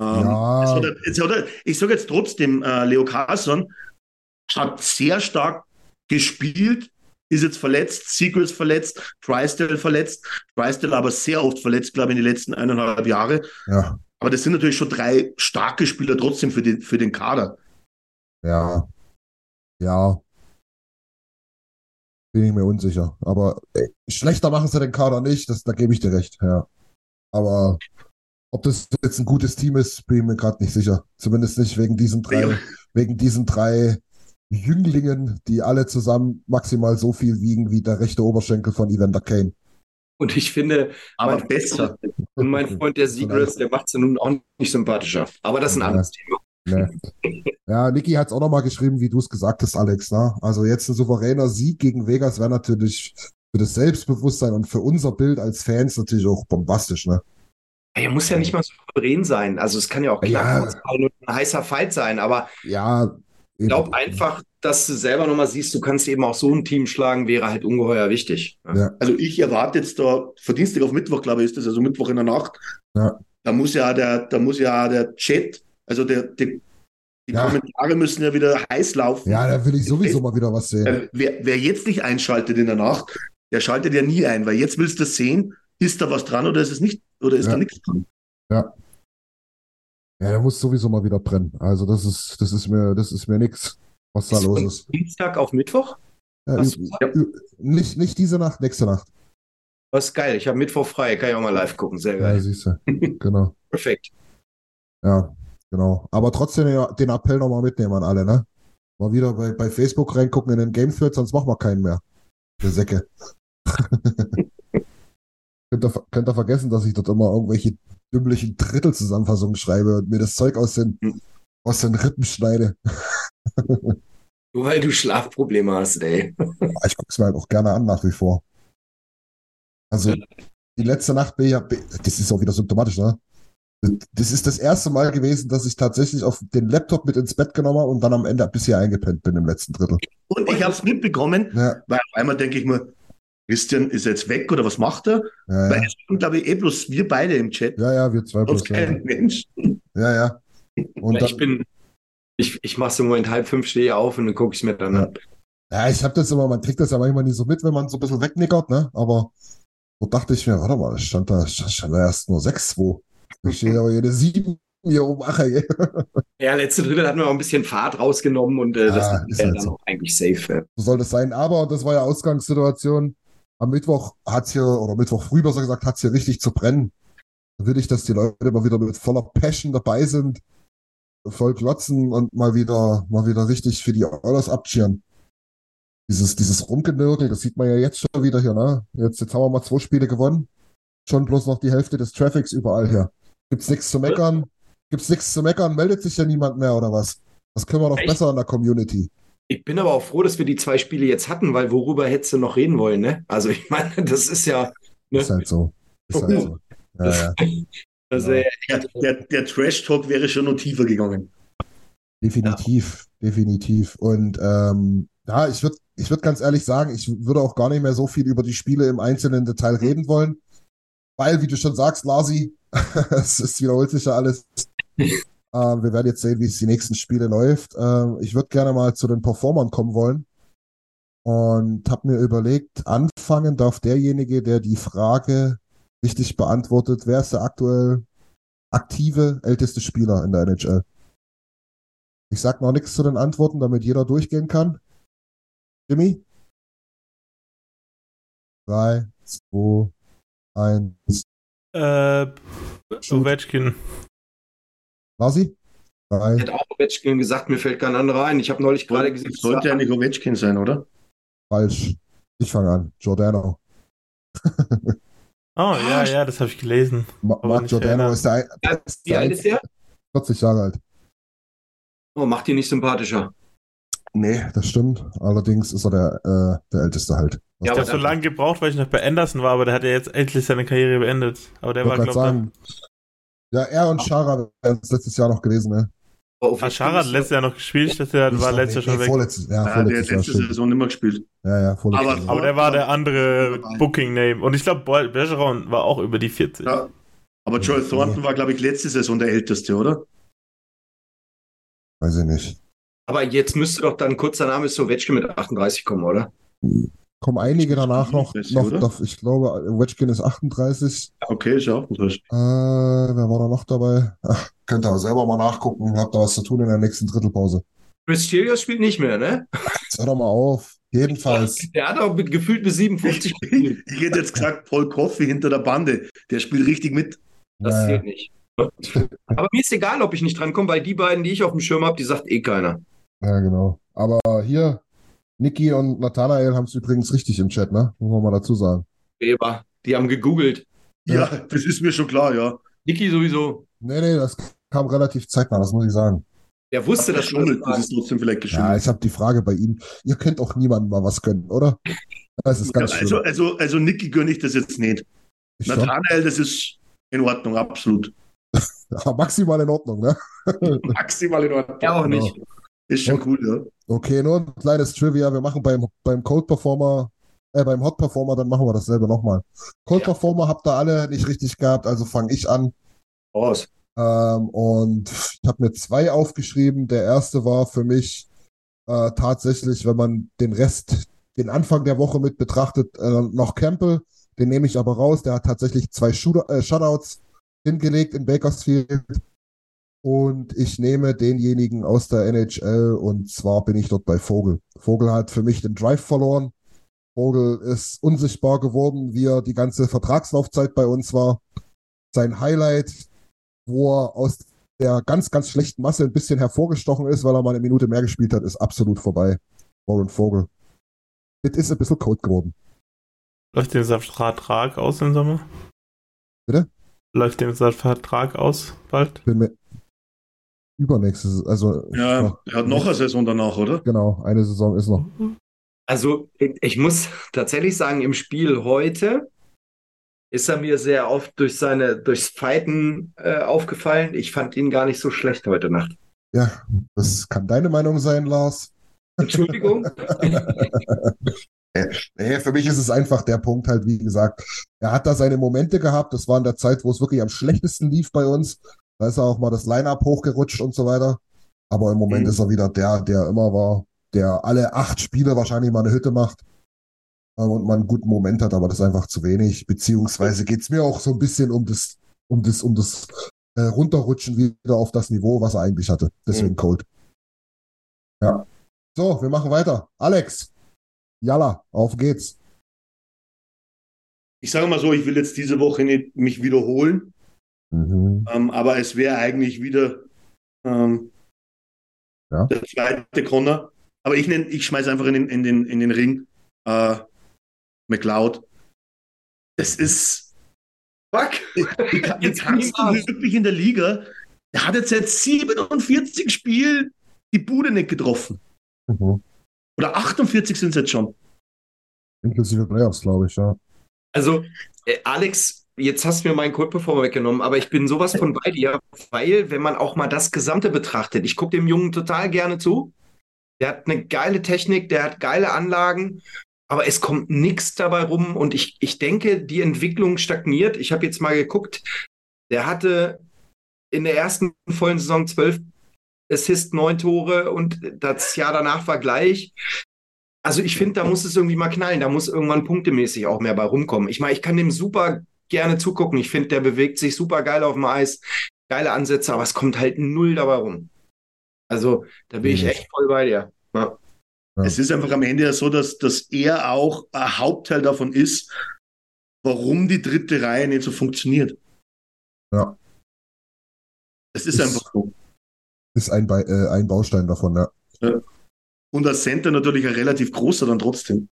Ähm, Ja. jetzt hat jetzt hat er, ich sage jetzt trotzdem, äh, Leo Carlson hat sehr stark gespielt, ist jetzt verletzt, Siegel ist verletzt, Drysdale verletzt, Drysdale aber sehr oft verletzt, glaube ich, in den letzten eineinhalb Jahre. Ja, Aber das sind natürlich schon drei starke Spieler trotzdem für, die, für den Kader. ja, ja. bin ich mir unsicher. Aber äh, schlechter machen sie den Kader nicht, das, da gebe ich dir recht, ja. Aber ob das jetzt ein gutes Team ist, bin ich mir gerade nicht sicher. Zumindest nicht wegen diesen drei, Ja. wegen diesen drei Jünglingen, die alle zusammen maximal so viel wiegen wie der rechte Oberschenkel von Evander Kane. Und ich finde, Aber mein, besser. und mein Freund der Seagrass, der macht sie nun auch nicht sympathischer. Aber das ist ein Ja. anderes Thema. Ne. Ja, Niki hat es auch nochmal geschrieben, wie du es gesagt hast, Alex. Ne? Also jetzt ein souveräner Sieg gegen Vegas wäre natürlich für das Selbstbewusstsein und für unser Bild als Fans natürlich auch bombastisch. Ne? Er muss ja nicht mal souverän sein. Also es kann ja auch klar Ja. ein heißer Fight sein, aber Ja, ich glaube einfach, dass du selber nochmal siehst, du kannst eben auch so ein Team schlagen, wäre halt ungeheuer wichtig. Ja. Also ich erwarte jetzt da, für Dienstag auf Mittwoch, glaube ich, ist das, also Mittwoch in der Nacht. Ja. Da muss ja der, da muss ja der Chat, also der, der die Ja. Kommentare müssen ja wieder heiß laufen. Ja, da will ich sowieso mal wieder was sehen. Äh, wer, wer jetzt nicht einschaltet in der Nacht, der schaltet ja nie ein, weil jetzt willst du sehen, ist da was dran oder ist es nicht, oder ist Ja. da nichts dran? Ja, der muss sowieso mal wieder brennen. Also das ist, das ist mir, das ist mir nix, was da Ist los ist. Dienstag auf Mittwoch? Ja, Was- ü- nicht, nicht diese Nacht, nächste Nacht. Das ist geil. Ich habe Mittwoch frei. Kann ich auch mal live gucken. Sehr Ja, geil. siehst du. Genau. Perfekt. Ja, genau. Aber trotzdem den Appell nochmal mitnehmen an alle, ne? Mal wieder bei, bei Facebook reingucken in den Game Thread, sonst machen wir keinen mehr. Der Säcke. könnt, ihr, könnt ihr vergessen, dass ich dort immer irgendwelche dümmlichen Drittelzusammenfassungen schreibe und mir das Zeug aus den, aus den Rippen schneide. Nur weil du Schlafprobleme hast, ey. Ich gucke es mir halt auch gerne an nach wie vor. Also die letzte Nacht bin ich ja, das ist auch wieder symptomatisch, ne? Das ist das erste Mal gewesen, dass ich tatsächlich auf den Laptop mit ins Bett genommen habe und dann am Ende bis hier eingepennt bin im letzten Drittel. Und ich habe es mitbekommen, Ja, weil auf einmal denke ich mir, Christian ist er jetzt weg oder was macht er? ja, Weil es sind, glaube ich, eh bloß wir beide im Chat. ja, ja wir zwei. Ja, kein Mensch. ja. ja. Und ich bin, ich, ich mache so im Moment halb fünf, stehe auf und dann gucke ich mir dann Ja. an. ja, ich habe das immer, man kriegt das ja manchmal nicht so mit, wenn man so ein bisschen wegnickert, ne? Aber so dachte ich mir, warte mal, stand da, stand da erst nur 6-2. Ich stehe aber jede 7 hier oben. Ach, ey. Ja, letzte Drittel hatten wir auch ein bisschen Fahrt rausgenommen und äh, das ist halt dann so. auch eigentlich safe. Ja. So soll das sein. Aber, und das war ja Ausgangssituation, am Mittwoch hat's hier, oder Mittwoch früh besser gesagt, hat's hier richtig zu brennen. Da will ich, dass die Leute mal wieder mit voller Passion dabei sind, voll glotzen und mal wieder, mal wieder richtig für die Oilers abcheeren. Dieses, dieses Rumgenörgel, das sieht man ja jetzt schon wieder hier, ne? Jetzt, jetzt haben wir mal zwei Spiele gewonnen. Schon bloß noch die Hälfte des Traffics überall hier. Gibt's nichts zu meckern? Gibt's nichts zu meckern? Meldet sich ja niemand mehr oder was? Das können wir doch Echt? besser in der Community. Ich bin aber auch froh, dass wir die zwei Spiele jetzt hatten, weil worüber hättest du noch reden wollen, ne? Also ich meine, das ist ja, ne? Ist halt so. Ist halt so. Ja, ja. Das, äh, Der, der, der Trash-Talk wäre schon noch tiefer gegangen. Definitiv, definitiv. Und ähm, ja, ich würde ich würd ganz ehrlich sagen, ich würde auch gar nicht mehr so viel über die Spiele im einzelnen Detail reden wollen, weil, wie du schon sagst, Lasi, es ist, wiederholt sich ja alles. Ähm, wir werden jetzt sehen, wie es die nächsten Spiele läuft. Ähm, ich würde gerne mal zu den Performern kommen wollen und habe mir überlegt, anfangen darf derjenige, der die Frage richtig beantwortet, wer ist der aktuell aktive älteste Spieler in der NHL? Ich sag noch nichts zu den Antworten, damit jeder durchgehen kann. Jimmy? Drei, zwei, eins. Äh, Ovechkin. Lasi? Drei. ich hätte auch Ovechkin gesagt, mir fällt kein anderer ein. Ich habe neulich gerade gesehen, Das sollte ja nicht Ovechkin sein, oder? Falsch. Ich fange an. Giordano. Oh, ja, ja, das habe ich gelesen. Ma Mark Giordano ist der, ein- Ja, wie alt ist der? 40 Jahre alt. Oh, macht ihn nicht sympathischer. Nee, das stimmt. Allerdings ist er der, äh, der Älteste halt. Ja, Ich habe so lange gebraucht, weil ich noch bei Anderson war, aber der hat ja jetzt endlich seine Karriere beendet. Aber der Ich war, glaube sagen, ja, er und Schara wären es letztes Jahr noch gewesen, ne? Ich, Ovechkin Aschara hat letztes Jahr noch gespielt, ich dachte, der war letztes Jahr nee, schon weg. Vorletztes, ja, Ja, der hat vorletztes Jahr, letzte. Saison nicht mehr gespielt. Ja, ja, vorletztes Aber- Jahr. Aber der war der andere. Booking-Name. Und ich glaube, Bergeron war auch über die 40. Ja. Aber Joel Thornton war, glaube ich, letzte Saison der Älteste, oder? Weiß ich nicht. Aber jetzt müsste doch dann kurz danach ist Ovechkin mit 38 kommen, oder? Kommen einige danach noch, 37, noch noch ich glaube, Ovechkin ist 38. Okay, ist ja auch. Äh, wer war da noch dabei? Ach, könnt ihr selber mal nachgucken. Habt da was zu tun in der nächsten Drittelpause. Chris Chelios spielt nicht mehr, ne? Jetzt hör doch mal auf. Jedenfalls. Der hat auch mit gefühlt bis 57 gespielt. Ich hätte jetzt gesagt, Paul Coffey hinter der Bande. Der spielt richtig mit. Das Naja. zählt nicht. Aber mir ist egal, ob ich nicht drankomme, weil die beiden, die ich auf dem Schirm habe, die sagt eh keiner. Ja, genau. Aber hier, Niki und Nathanael haben es übrigens richtig im Chat, ne? Muss man mal dazu sagen. Weber, die haben gegoogelt. Ja, das ist mir schon klar, ja. Niki sowieso. Nee, nee, das kam relativ zeitnah, das muss ich sagen. Der wusste das schon. Das ist trotzdem vielleicht Ja, geschummelt. ich habe die Frage bei ihm. Ihr könnt auch niemandem mal was gönnen, oder? Das ist ganz also, schön. also, also Niki gönne ich das jetzt nicht. Ich schon. Nathanael, das ist in Ordnung, absolut. Ja, maximal in Ordnung, ne? Maximal in Ordnung. Er auch Genau. Ist schon cool, ja. Okay, nur ein kleines Trivia. Wir machen beim, beim Cold Performer, äh, beim Hot Performer, dann machen wir dasselbe nochmal. Cold Ja. Performer habt ihr alle nicht richtig gehabt, also fange ich an. Raus. Ähm, und ich habe mir zwei aufgeschrieben. Der erste war für mich äh, tatsächlich, wenn man den Rest, den Anfang der Woche mit betrachtet, äh, noch Campbell. Den nehme ich aber raus. Der hat tatsächlich zwei Shooter, äh, Shutouts hingelegt in Bakersfield. Und ich nehme denjenigen aus der NHL und zwar bin ich dort bei Vogel. Vogel hat für mich den Drive verloren. Vogel ist unsichtbar geworden, wie er die ganze Vertragslaufzeit bei uns war. Sein Highlight, wo er aus der ganz, ganz schlechten Masse ein bisschen hervorgestochen ist, weil er mal eine Minute mehr gespielt hat, ist absolut vorbei. Warren Vogel. Das ist ein bisschen cold geworden. Läuft dieser Vertrag aus im Sommer? Bitte? Läuft dieser Vertrag aus bald? Bin mir übernächste, Saison- also Ja, noch- er hat noch eine Saison danach, oder? genau, eine Saison ist noch. Also, ich muss tatsächlich sagen, im Spiel heute ist er mir sehr oft durch seine, durchs Fighten äh, aufgefallen. Ich fand ihn gar nicht so schlecht heute Nacht. Ja, das kann deine Meinung sein, Lars. Entschuldigung. Nee, für mich ist es einfach der Punkt halt, wie gesagt, er hat da seine Momente gehabt. Das war in der Zeit, wo es wirklich am schlechtesten lief bei uns. Da ist er auch mal das Line-Up hochgerutscht und so weiter. Aber im Moment Mhm. ist er wieder der, der immer war, der alle acht Spiele wahrscheinlich mal eine Hütte macht äh, und mal einen guten Moment hat, aber das ist einfach zu wenig. Beziehungsweise geht's mir auch so ein bisschen um das, um das, um das äh, Runterrutschen wieder auf das Niveau, was er eigentlich hatte. Deswegen Cold. Ja. So, wir machen weiter. Alex. Jalla, auf geht's. Ich sage mal so, ich will jetzt diese Woche nicht mich wiederholen, Mhm. ähm, aber es wäre eigentlich wieder ähm, Ja. der zweite Connor. Aber ich nenne, ich schmeiße einfach in den, in den, in den Ring äh, McLeod. Es ist Fuck. Wie Jetzt kannst du wirklich in der Liga? Der hat jetzt seit 47 Spielen die Bude nicht getroffen. Mhm. Oder 48 sind es jetzt schon. Inklusive Playoffs, glaube ich, ja. Also, äh, Alex, jetzt hast du mir meinen Code-Performer weggenommen, aber ich bin sowas von bei dir, weil, wenn man auch mal das Gesamte betrachtet, ich gucke dem Jungen total gerne zu. Der hat eine geile Technik, der hat geile Anlagen, aber es kommt nichts dabei rum und ich, ich denke, die Entwicklung stagniert. Ich habe jetzt mal geguckt, der hatte in der ersten vollen Saison zwölf Assists, neun Tore und das Jahr danach war gleich. Also ich finde, da muss es irgendwie mal knallen. Da muss irgendwann punktemäßig auch mehr bei rumkommen. Ich meine, ich kann dem super gerne zugucken. Ich finde, der bewegt sich super geil auf dem Eis. Geile Ansätze, aber es kommt halt null dabei rum. Also da bin ich Wenig. echt voll bei dir. Ja. Ja. Es ist einfach am Ende ja so, dass, dass er auch ein Hauptteil davon ist, warum die dritte Reihe nicht so funktioniert. Ja. Es ist Ist- einfach so. Ist ein, Bei- äh, ein Baustein davon, ja. Und als Center natürlich ein relativ großer dann trotzdem.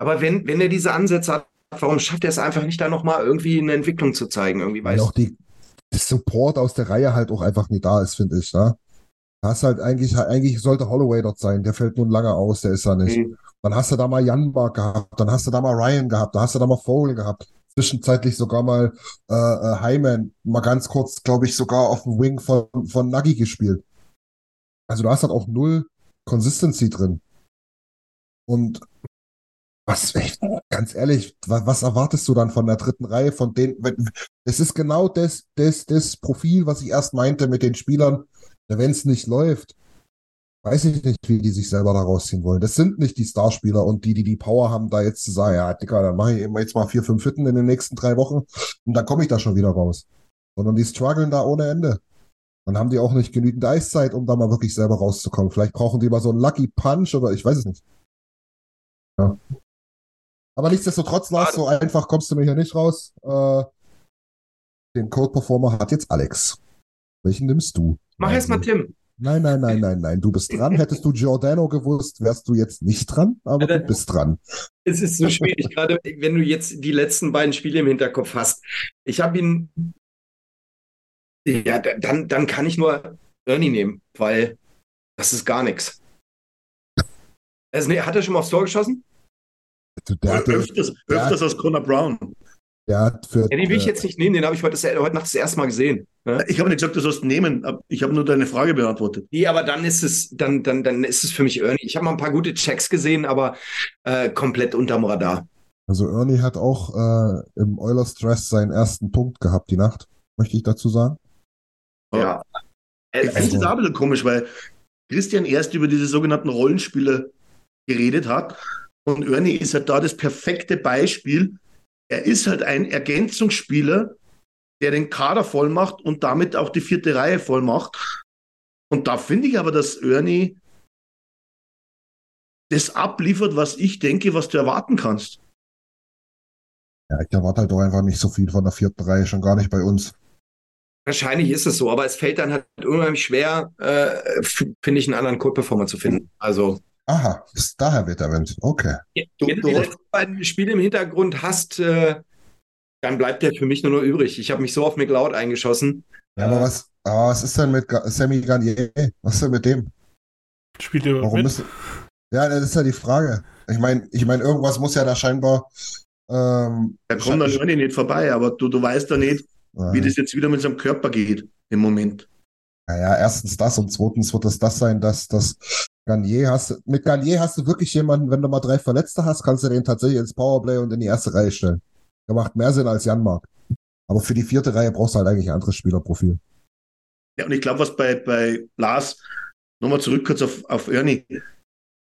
Aber wenn, wenn er diese Ansätze hat, warum schafft er es einfach nicht, da nochmal irgendwie eine Entwicklung zu zeigen? Irgendwie weiß auch die Support aus der Reihe halt auch einfach nie da ist, finde ich, ne? Da hast halt eigentlich, eigentlich sollte Holloway dort sein, der fällt nun lange aus, der ist ja nicht. Mhm. Dann hast du da mal Janmark gehabt, dann hast du da mal Ryan gehabt, dann hast du da mal Vogel gehabt. Zwischenzeitlich sogar mal äh, äh, Hyman, mal ganz kurz, glaube ich, sogar auf dem Wing von, von Nuggy gespielt. Also du hast halt auch null Consistency drin. Und was, ganz ehrlich, was, erwartest du dann von der dritten Reihe, von den, es ist genau das, das, das Profil, was ich erst meinte mit den Spielern, wenn es nicht läuft, weiß ich nicht, wie die sich selber da rausziehen wollen. Das sind nicht die Starspieler und die, die die Power haben, da jetzt zu sagen, ja, Dicker, dann mache ich eben jetzt mal vier, fünf Hütten in den nächsten drei Wochen und dann komme ich da schon wieder raus. Sondern die strugglen da ohne Ende. Dann haben die auch nicht genügend Eiszeit, um da mal wirklich selber rauszukommen. Vielleicht brauchen die mal so einen Lucky Punch oder ich weiß es nicht. Ja. Aber nichtsdestotrotz, Lars, so einfach kommst du mir hier nicht raus. Äh, den Code Performer hat jetzt Alex. Welchen nimmst du? Mach erst mal Tim. Nein, nein, nein, nein, nein. Du bist dran. Hättest du Giordano gewusst, wärst du jetzt nicht dran, aber du bist dran. Es ist so schwierig, gerade wenn du jetzt die letzten beiden Spiele im Hinterkopf hast. Ich habe ihn. Ja, dann, dann kann ich nur Ernie nehmen, weil das ist gar nichts. Also, nee, hat er schon mal aufs Tor geschossen? Der hatte, öfters der öfters hat- als Conor Brown. der hat für, Ja, den will ich jetzt nicht nehmen, den habe ich heute, heute Nacht das erste Mal gesehen. Ne? Ich habe nicht gesagt, du sollst nehmen. Ich habe nur deine Frage beantwortet. Nee, aber dann ist es, dann, dann, dann ist es für mich Ernie. Ich habe mal ein paar gute Checks gesehen, aber äh, komplett unterm Radar. Also Ernie hat auch äh, im Oilers Dress seinen ersten Punkt gehabt die Nacht, möchte ich dazu sagen. Ja. Ich finde es Also- auch ein bisschen komisch, weil Christian erst über diese sogenannten Rollenspiele geredet hat. Und Ernie ist halt da das perfekte Beispiel. Er ist halt ein Ergänzungsspieler, der den Kader voll macht und damit auch die vierte Reihe voll macht. Und da finde ich aber, dass Ernie das abliefert, was ich denke, was du erwarten kannst. Ja, ich erwarte halt auch einfach nicht so viel von der vierten Reihe, schon gar nicht bei uns. Wahrscheinlich ist es so, aber es fällt dann halt unheimlich schwer, äh, finde ich, einen anderen Code-Performer zu finden. Also, Aha, ist daher wird der Wind. Okay. Du, wenn du die du, letzten beiden Spiele im Hintergrund hast, äh, dann bleibt der für mich nur noch übrig. Ich habe mich so auf McLeod eingeschossen. Ja, aber was, aber was ist denn mit Sammy Garnier? Was ist denn mit dem? Spielt ihr Warum mit? ist, ja, das ist ja die Frage. Ich meine, ich meine, irgendwas muss ja da scheinbar. Ähm, da kommt dann Ernie nicht vorbei, aber du, du weißt ja nicht, äh, wie das jetzt wieder mit seinem Körper geht im Moment. Naja, erstens das und zweitens wird es das sein, dass das Garnier hast. Mit Garnier hast du wirklich jemanden, wenn du mal drei Verletzte hast, kannst du den tatsächlich ins Powerplay und in die erste Reihe stellen. Der macht mehr Sinn als Janmark. Aber für die vierte Reihe brauchst du halt eigentlich ein anderes Spielerprofil. Ja, und ich glaube, was bei, bei Lars, nochmal zurück kurz auf, auf Ernie.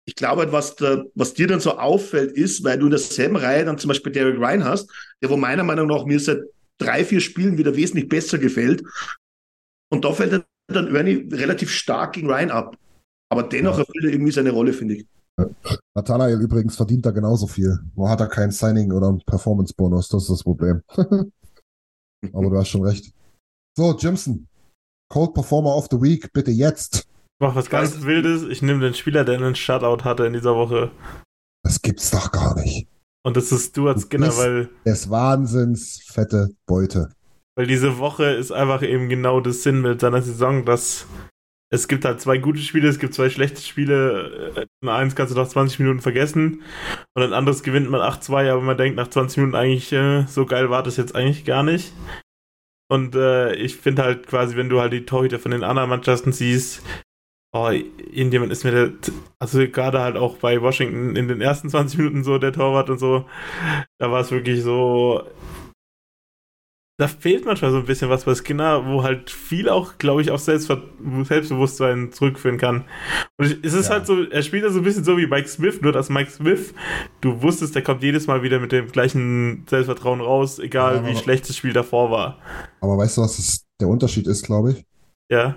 Ich glaube halt, was, da, was dir dann so auffällt, ist, weil du in derselben Reihe dann zum Beispiel Derek Ryan hast, der wo meiner Meinung nach mir seit drei, vier Spielen wieder wesentlich besser gefällt. Und da fällt dann Ernie relativ stark gegen Ryan ab. Aber dennoch erfüllt er irgendwie seine Rolle, finde ich. Nathanael übrigens verdient da genauso viel. Nur hat er kein Signing oder einen Performance-Bonus, das ist das Problem. Aber du hast schon recht. So, Jimson. Cold Performer of the Week, bitte jetzt. Ich mach was ganz Wildes. Ich nehme den Spieler, der einen Shutout hatte in dieser Woche. Das gibt's doch gar nicht. Und das ist Stuart Skinner, bist- weil, Des Wahnsinns fette Beute. weil diese Woche ist einfach eben genau das Sinn mit seiner Saison, dass es gibt halt zwei gute Spiele, es gibt zwei schlechte Spiele. Äh, In eins kannst du nach 20 Minuten vergessen und ein anderes gewinnt man 8-2, aber man denkt nach 20 Minuten eigentlich, äh, so geil war das jetzt eigentlich gar nicht. Und äh, ich finde halt quasi, wenn du halt die Torhüter von den anderen Mannschaften siehst, oh, irgendjemand ist mir der, also gerade halt auch bei Washington in den ersten 20 Minuten so der Torwart und so, da war es wirklich so, da fehlt manchmal so ein bisschen was bei Skinner, wo halt viel auch, glaube ich, auf Selbstver Selbstbewusstsein zurückführen kann. Und es ist Ja. halt so, er spielt da so ein bisschen so wie Mike Smith, nur dass Mike Smith, du wusstest, der kommt jedes Mal wieder mit dem gleichen Selbstvertrauen raus, egal Ja, wie schlecht das Spiel davor war. Aber weißt du, was das, der Unterschied ist, glaube ich? Ja,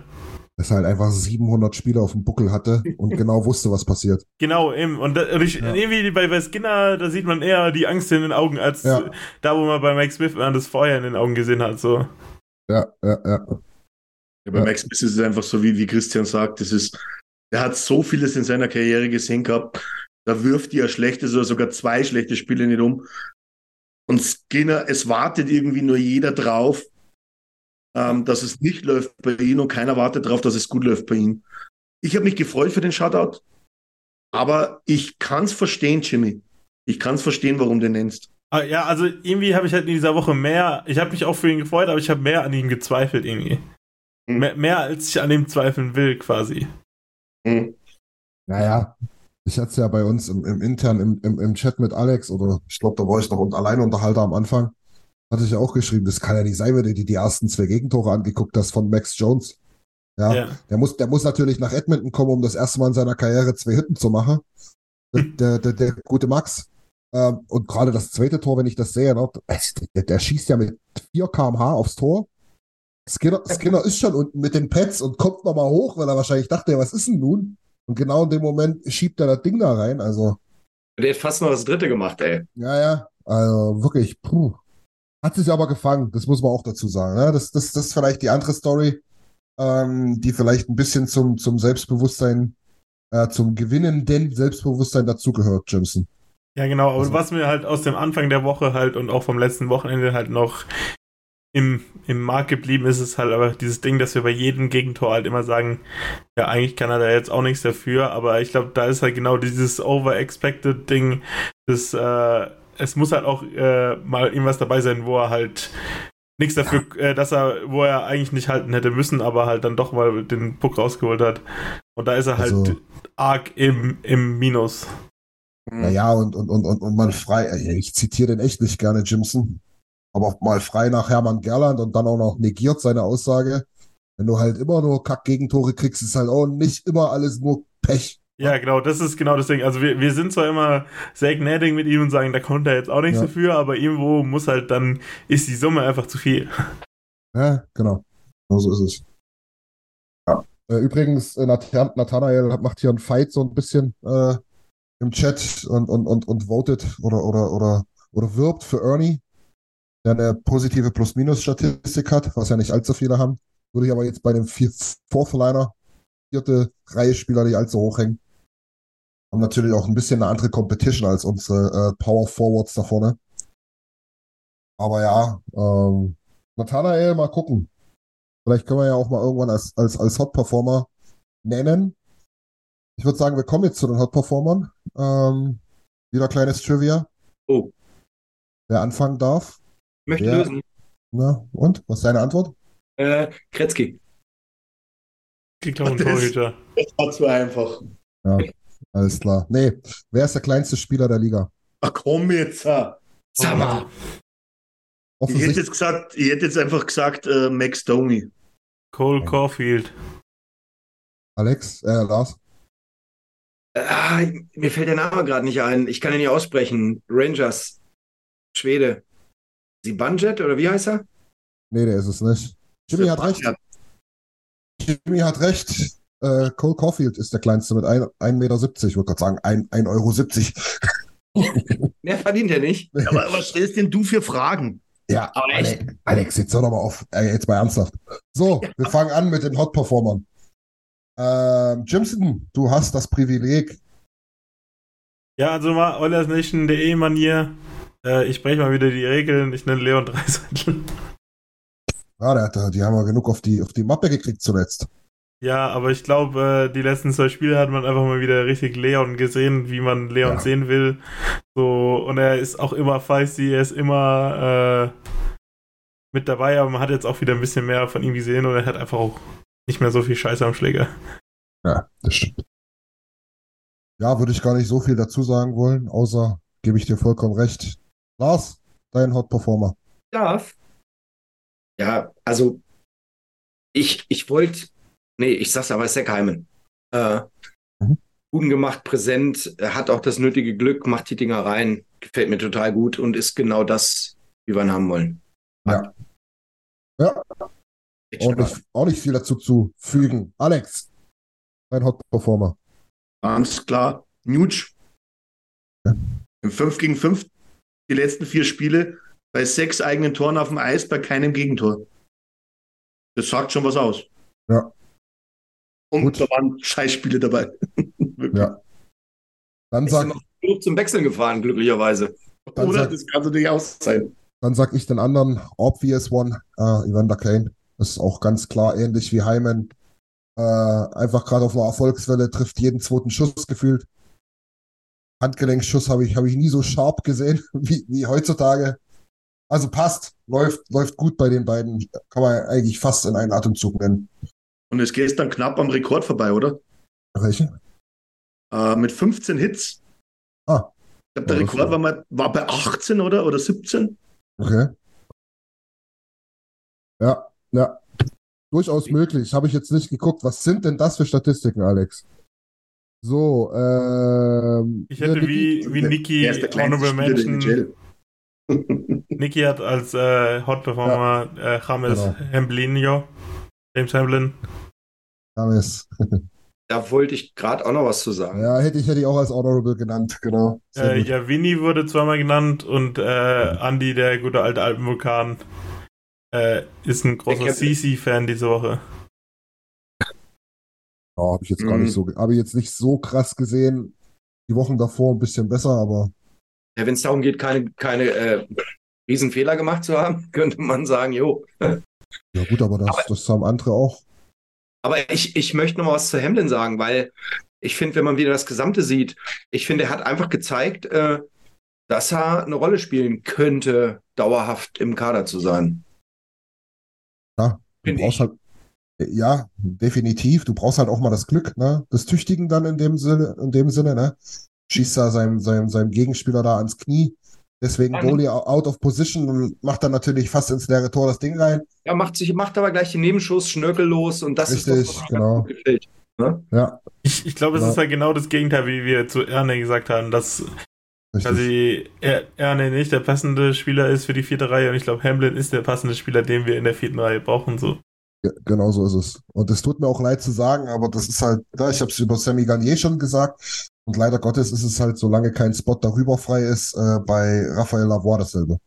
Dass er halt einfach 700 Spieler auf dem Buckel hatte und genau wusste, was passiert. genau, eben. Und, da, und ich, Ja. irgendwie bei, bei Skinner, da sieht man eher die Angst in den Augen, als Ja. da, wo man bei Mike Smith immer das Feuer in den Augen gesehen hat. So. Ja, ja, ja. Ja, bei Ja. Max Smith ist es einfach so, wie, wie Christian sagt, das ist, er hat so vieles in seiner Karriere gesehen gehabt, da wirft ein schlechtes oder sogar zwei schlechte Spiele nicht um. Und Skinner, es wartet irgendwie nur jeder drauf, ähm, dass es nicht läuft bei ihm und keiner wartet darauf, dass es gut läuft bei ihm. Ich habe mich gefreut für den Shutout, aber ich kann es verstehen, Jimmy. Ich kann es verstehen, warum du den nennst. Ah, Ja, also irgendwie habe ich halt in dieser Woche mehr, ich habe mich auch für ihn gefreut, aber ich habe mehr an ihm gezweifelt irgendwie. Hm. Mehr, mehr als ich an ihm zweifeln will, quasi. Hm. Naja, ich hatte es ja bei uns im, im intern im, im, im Chat mit Alex oder ich glaube, da war ich noch und alleine Unterhalter am Anfang. Hatte ich ja auch geschrieben, das kann ja nicht sein, wenn du dir die ersten zwei Gegentore angeguckt hast von Max Jones. Ja, Ja. Der, muss, der muss natürlich nach Edmonton kommen, um das erste Mal in seiner Karriere zwei Hütten zu machen. Der, der, der, der gute Max. Ähm, und gerade das zweite Tor, wenn ich das sehe, ne, der, der schießt ja mit 4 km/h aufs Tor. Skinner, Skinner ist schon unten mit den Pads und kommt nochmal hoch, weil er wahrscheinlich dachte, was ist denn nun? Und genau in dem Moment schiebt er das Ding da rein. Also, Der hat fast noch das dritte gemacht, ey. Ja, ja, also wirklich, puh. Hat sich aber gefangen, das muss man auch dazu sagen. Ne? Das, das, das ist vielleicht die andere Story, ähm, die vielleicht ein bisschen zum, zum Selbstbewusstsein, äh, zum gewinnenden Selbstbewusstsein dazugehört, Jimson. Ja, genau. Aber Also- was mir halt aus dem Anfang der Woche halt und auch vom letzten Wochenende halt noch im, im Markt geblieben ist, ist halt aber dieses Ding, dass wir bei jedem Gegentor halt immer sagen, ja, eigentlich kann er da jetzt auch nichts dafür, aber ich glaube, da ist halt genau dieses over-expected Ding, das, äh, es muss halt auch äh, mal irgendwas dabei sein, wo er halt nichts dafür, äh, dass er, wo er eigentlich nicht halten hätte müssen, aber halt dann doch mal den Puck rausgeholt hat. Und da ist er halt Also- arg im, im Minus. Naja, und, und, und, und, und mal frei, ich zitiere den echt nicht gerne, Jimson, aber auch mal frei nach Hermann Gerland und dann auch noch negiert seine Aussage. Wenn du halt immer nur Kack-Gegentore kriegst, ist halt auch nicht immer alles nur Pech. Ja, genau, das ist genau das Ding. Also wir, wir sind zwar immer sehr gnädig mit ihm und sagen, da konnte er jetzt auch nichts Ja. dafür, aber irgendwo muss halt dann, ist die Summe einfach zu viel. Ja, genau. Genau so ist es. Ja. Äh, übrigens, äh, Nath Nathanael macht hier einen Fight so ein bisschen äh, im Chat und, und, und, und votet oder, oder, oder, oder wirbt für Ernie, der eine positive Plus-Minus-Statistik hat, was ja nicht allzu viele haben. Würde ich aber jetzt bei dem Fourth-Liner, vierte Reihe Spieler nicht allzu hoch hängen. Haben natürlich auch ein bisschen eine andere Competition als unsere äh, Power Forwards da vorne. Aber ja, ähm, Nathanael, mal gucken. Vielleicht können wir ja auch mal irgendwann als, als, als Hot Performer nennen. Ich würde sagen, wir kommen jetzt zu den Hot Performern. Ähm, wieder kleines Trivia. Oh. Wer anfangen darf. Möchte Ja. lösen. Na, und? Was ist deine Antwort? Äh, Kretzky. Ich glaube, ein Das- Torhüter. Das war zu einfach. Ja, alles klar. Nee, wer ist der kleinste Spieler der Liga? Ach komm jetzt. ah. Sag mal. Ich hätte Offensichtlich. jetzt gesagt, ich hätte jetzt einfach gesagt, äh, Max Domi. Cole Caulfield. Alex, äh, Lars. Ah, mir fällt der Name gerade nicht ein. Ich kann ihn nicht aussprechen. Rangers. Schwede. Sibanjet oder wie heißt er? Nee, der ist es nicht. Jimmy hat recht. Jimmy hat recht. Äh, Cole Caulfield ist der kleinste mit 1,70 Meter. Ich wollte gerade sagen, 1,70 Euro. Mehr verdient er nicht. aber was stellst denn du für Fragen? Ja, Aber echt? Ale Alex, jetzt hör doch mal auf. Äh, jetzt mal ernsthaft. So, wir fangen an mit den Hot-Performern. Ähm, Jimson, du hast das Privileg. Ja, also mal Oilers Nation.de Manier. Äh, ich spreche mal wieder die Regeln. Ich nenne Leon Dreiseitel. Ja, der, hat, die haben wir genug auf die, auf die Mappe gekriegt zuletzt. Ja, aber ich glaube, äh, die letzten zwei Spiele hat man einfach mal wieder richtig Leon gesehen, wie man Leon Ja. sehen will. So, und er ist auch immer feisty, er ist immer äh, mit dabei, aber man hat jetzt auch wieder ein bisschen mehr von ihm gesehen und er hat einfach auch nicht mehr so viel Scheiße am Schläger. Ja, das stimmt. Ja, würde ich gar nicht so viel dazu sagen wollen, außer gebe ich dir vollkommen recht. Lars, dein Hot-Performer. Darf. Ja, also ich, ich wollte, nee, ich sag's aber, Zach Hyman. Äh, Mhm. Guten gemacht, präsent, er hat auch das nötige Glück, macht die Dinger rein, gefällt mir total gut und ist genau das, wie wir ihn haben wollen. Ja. Ja. Auch nicht viel dazu zu fügen. Alex, dein Hot-Performer. Ganz klar. Nuge. Ja. Im 5 gegen 5 die letzten vier Spiele bei sechs eigenen Toren auf dem Eis, bei keinem Gegentor. Das sagt schon was aus. Ja. Und Gut. da waren Scheißspiele dabei. Ja. Dann Ist sag, genug zum Wechseln gefahren, glücklicherweise. Dann Oder sag- das kann so nicht aus sein. dann sag ich den anderen obvious one, äh, Evander Kane. Das ist auch ganz klar ähnlich wie Hyman. Äh, einfach gerade auf einer Erfolgswelle, trifft jeden zweiten Schuss gefühlt. Handgelenkschuss habe ich, habe ich nie so scharf gesehen wie, wie heutzutage. Also passt, läuft, läuft gut bei den beiden. Kann man eigentlich fast in einen Atemzug nennen. Und es geht dann knapp am Rekord vorbei, oder? Welche? Äh, mit 15 Hits. Ah. Ich glaube, der Ja, Rekord war- mal, war bei 18 oder, oder 17. Okay. Ja, ja. Durchaus möglich. Habe ich jetzt nicht geguckt. Was sind denn das für Statistiken, Alex? So, ähm. Ich hätte Niki- wie, wie Niki der kleinste Honorable Mention. Niki hat als äh, Hot Performer äh, James Genau. Hemblinho. James Hamlin. James. Da wollte ich gerade auch noch was zu sagen. Ja, hätte ich, hätte ich auch als Honorable genannt, genau. Äh, ja, Winnie wurde zweimal genannt und äh, Andy, der gute alte Alpenvulkan, äh, ist ein großer CC-Fan diese Woche. Ja, habe ich jetzt gar Mhm. nicht so, habe ich jetzt nicht so krass gesehen. Die Wochen davor ein bisschen besser, aber Ja, wenn es darum geht, keine, keine äh, Riesenfehler gemacht zu haben, könnte man sagen, jo. Ja gut, aber das, das haben andere auch. Aber ich, ich möchte noch mal was zu Hamlin sagen, weil ich finde, wenn man wieder das Gesamte sieht, ich finde, er hat einfach gezeigt, äh, dass er eine Rolle spielen könnte, dauerhaft im Kader zu sein. Ja, du brauchst halt, ja, definitiv. Du brauchst halt auch mal das Glück, ne? Das Tüchtigen dann in dem Sinne, in dem Sinne, ne? Schießt da seinem, seinem, seinem Gegenspieler da ans Knie. Deswegen Ja. Goalie out of position und macht dann natürlich fast ins leere Tor das Ding rein. Er macht sich, macht aber gleich den Nebenschuss schnörkellos und das ist Richtig, das, was mir genau. gefällt. Ne? Ja, Ich, ich glaube, es Ja. ist halt genau das Gegenteil, wie wir zu Erne gesagt haben, dass quasi er, Erne nicht der passende Spieler ist für die vierte Reihe und ich glaube, Hamlin ist der passende Spieler, den wir in der vierten Reihe brauchen. So. Ja, genau so ist es. Und es tut mir auch leid zu sagen, aber das ist halt, ja, ich habe es über Sammy Garnier schon gesagt. Und leider Gottes ist es halt, solange kein Spot darüber frei ist, äh, bei Raphael Lavoie dasselbe.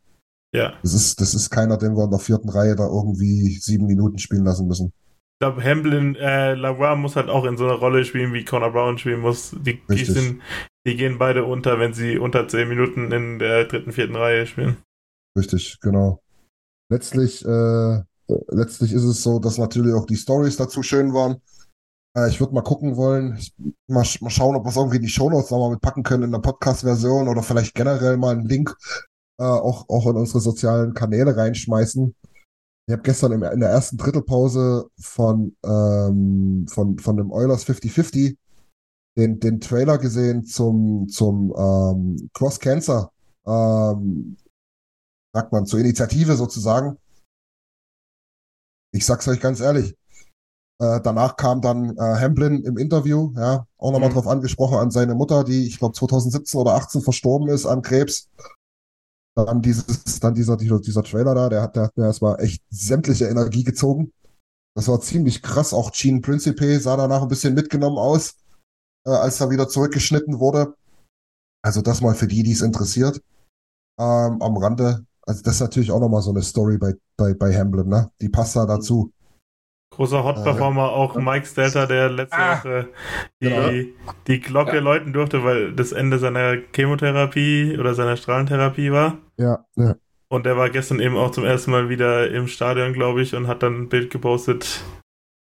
Ja. Das ist, das ist keiner, den wir in der vierten Reihe da irgendwie sieben Minuten spielen lassen müssen. Ich glaube, Hamlin, äh, Lavoie muss halt auch in so einer Rolle spielen, wie Connor Brown spielen muss. Die, die, sind, die gehen beide unter, wenn sie unter zehn Minuten in der dritten, vierten Reihe spielen. Richtig, genau. Letztlich, äh, letztlich ist es so, dass natürlich auch die Stories dazu schön waren. Äh, ich würde mal gucken wollen, ich, mal, mal schauen, ob wir es irgendwie in die Shownotes nochmal mitpacken können in der Podcast-Version oder vielleicht generell mal einen Link äh, auch, auch in unsere sozialen Kanäle reinschmeißen. Ich habe gestern im, in der ersten Drittelpause von, ähm, von, von dem Oilers 50-50 den, den Trailer gesehen zum, zum ähm, Cross Cancer, ähm, sagt man, zur Initiative sozusagen. Ich sag's euch ganz ehrlich. Äh, danach kam dann äh, Hamblin im Interview, ja, auch nochmal Mhm. drauf angesprochen an seine Mutter, die, ich glaube, 2017 oder 18 verstorben ist an Krebs. Dann dieses, dann dieser, dieser, dieser Trailer da, der hat, der hat mir erstmal echt sämtliche Energie gezogen. Das war ziemlich krass. Auch Gene Principe sah danach ein bisschen mitgenommen aus, äh, als er wieder zurückgeschnitten wurde. Also das mal für die, die es interessiert. Ähm, am Rande. Also das ist natürlich auch nochmal so eine Story bei, bei, bei Hamblin, ne? Die passt da dazu. Großer Hot-Performer, auch Mike Stelter, der letzte Ah, Woche die, genau. die Glocke läuten durfte, weil das Ende seiner Chemotherapie oder seiner Strahlentherapie war. Ja, ja. Und der war gestern eben auch zum ersten Mal wieder im Stadion, glaube ich, und hat dann ein Bild gepostet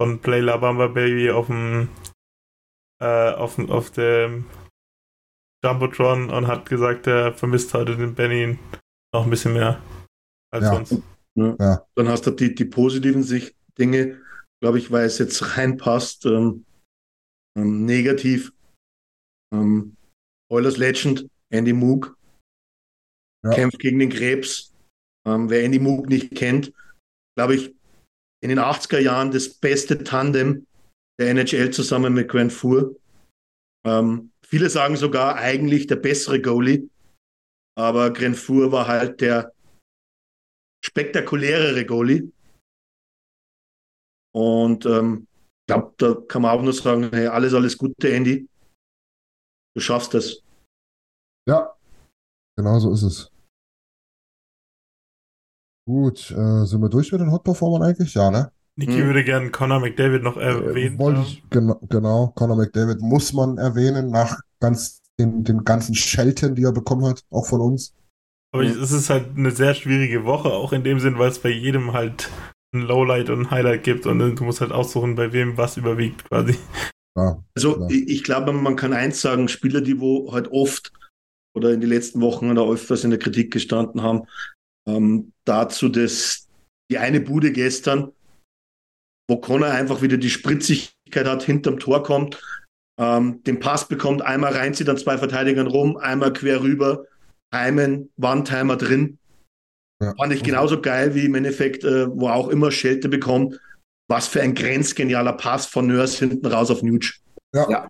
von Play La Bamba Baby auf dem äh, auf, dem- auf dem Jumbotron und hat gesagt, er vermisst heute den Benny noch ein bisschen mehr als Ja. sonst. Dann hast du die, die positiven Sich Dinge, glaube ich, weil es jetzt reinpasst. Ähm, ähm, negativ. Ähm, Oilers Legend, Andy Moog, Ja. kämpft gegen den Krebs. Ähm, wer Andy Moog nicht kennt, glaube ich, in den 80er Jahren das beste Tandem der NHL zusammen mit Grant Fuhr. Ähm, viele sagen sogar eigentlich der bessere Goalie, aber Grant Fuhr war halt der spektakulärere Goalie. Und ähm, ich glaube, da kann man auch nur sagen, hey, alles, alles Gute, Andy. Du schaffst das. Ja, genau so ist es. Gut, äh, sind wir durch mit den Hot-Performern eigentlich? Ja, ne? Niki Hm. würde gerne Conor McDavid noch erwähnen. Äh, wollte ich, genau, genau, Conor McDavid muss man erwähnen, nach ganz den, den ganzen Schelten, die er bekommen hat, auch von uns. Aber es ist halt eine sehr schwierige Woche, auch in dem Sinn, weil es bei jedem halt ein Lowlight und ein Highlight gibt und du musst halt aussuchen, bei wem was überwiegt quasi. Ja, Also Ja. ich, glaube, man kann eins sagen, Spieler, die wo halt oft oder in den letzten Wochen oder öfters in der Kritik gestanden haben, ähm, dazu das, die eine Bude gestern, wo Connor einfach wieder die Spritzigkeit hat, hinterm Tor kommt, ähm, den Pass bekommt, einmal reinzieht an zwei Verteidigern rum, einmal quer rüber, Heimen, Wandheimer drin. Ja. Fand ich genauso geil wie im Endeffekt, äh, wo auch immer Schelte bekommt. Was für ein grenzgenialer Pass von Nurse hinten raus auf Nuge. Ja, Ja.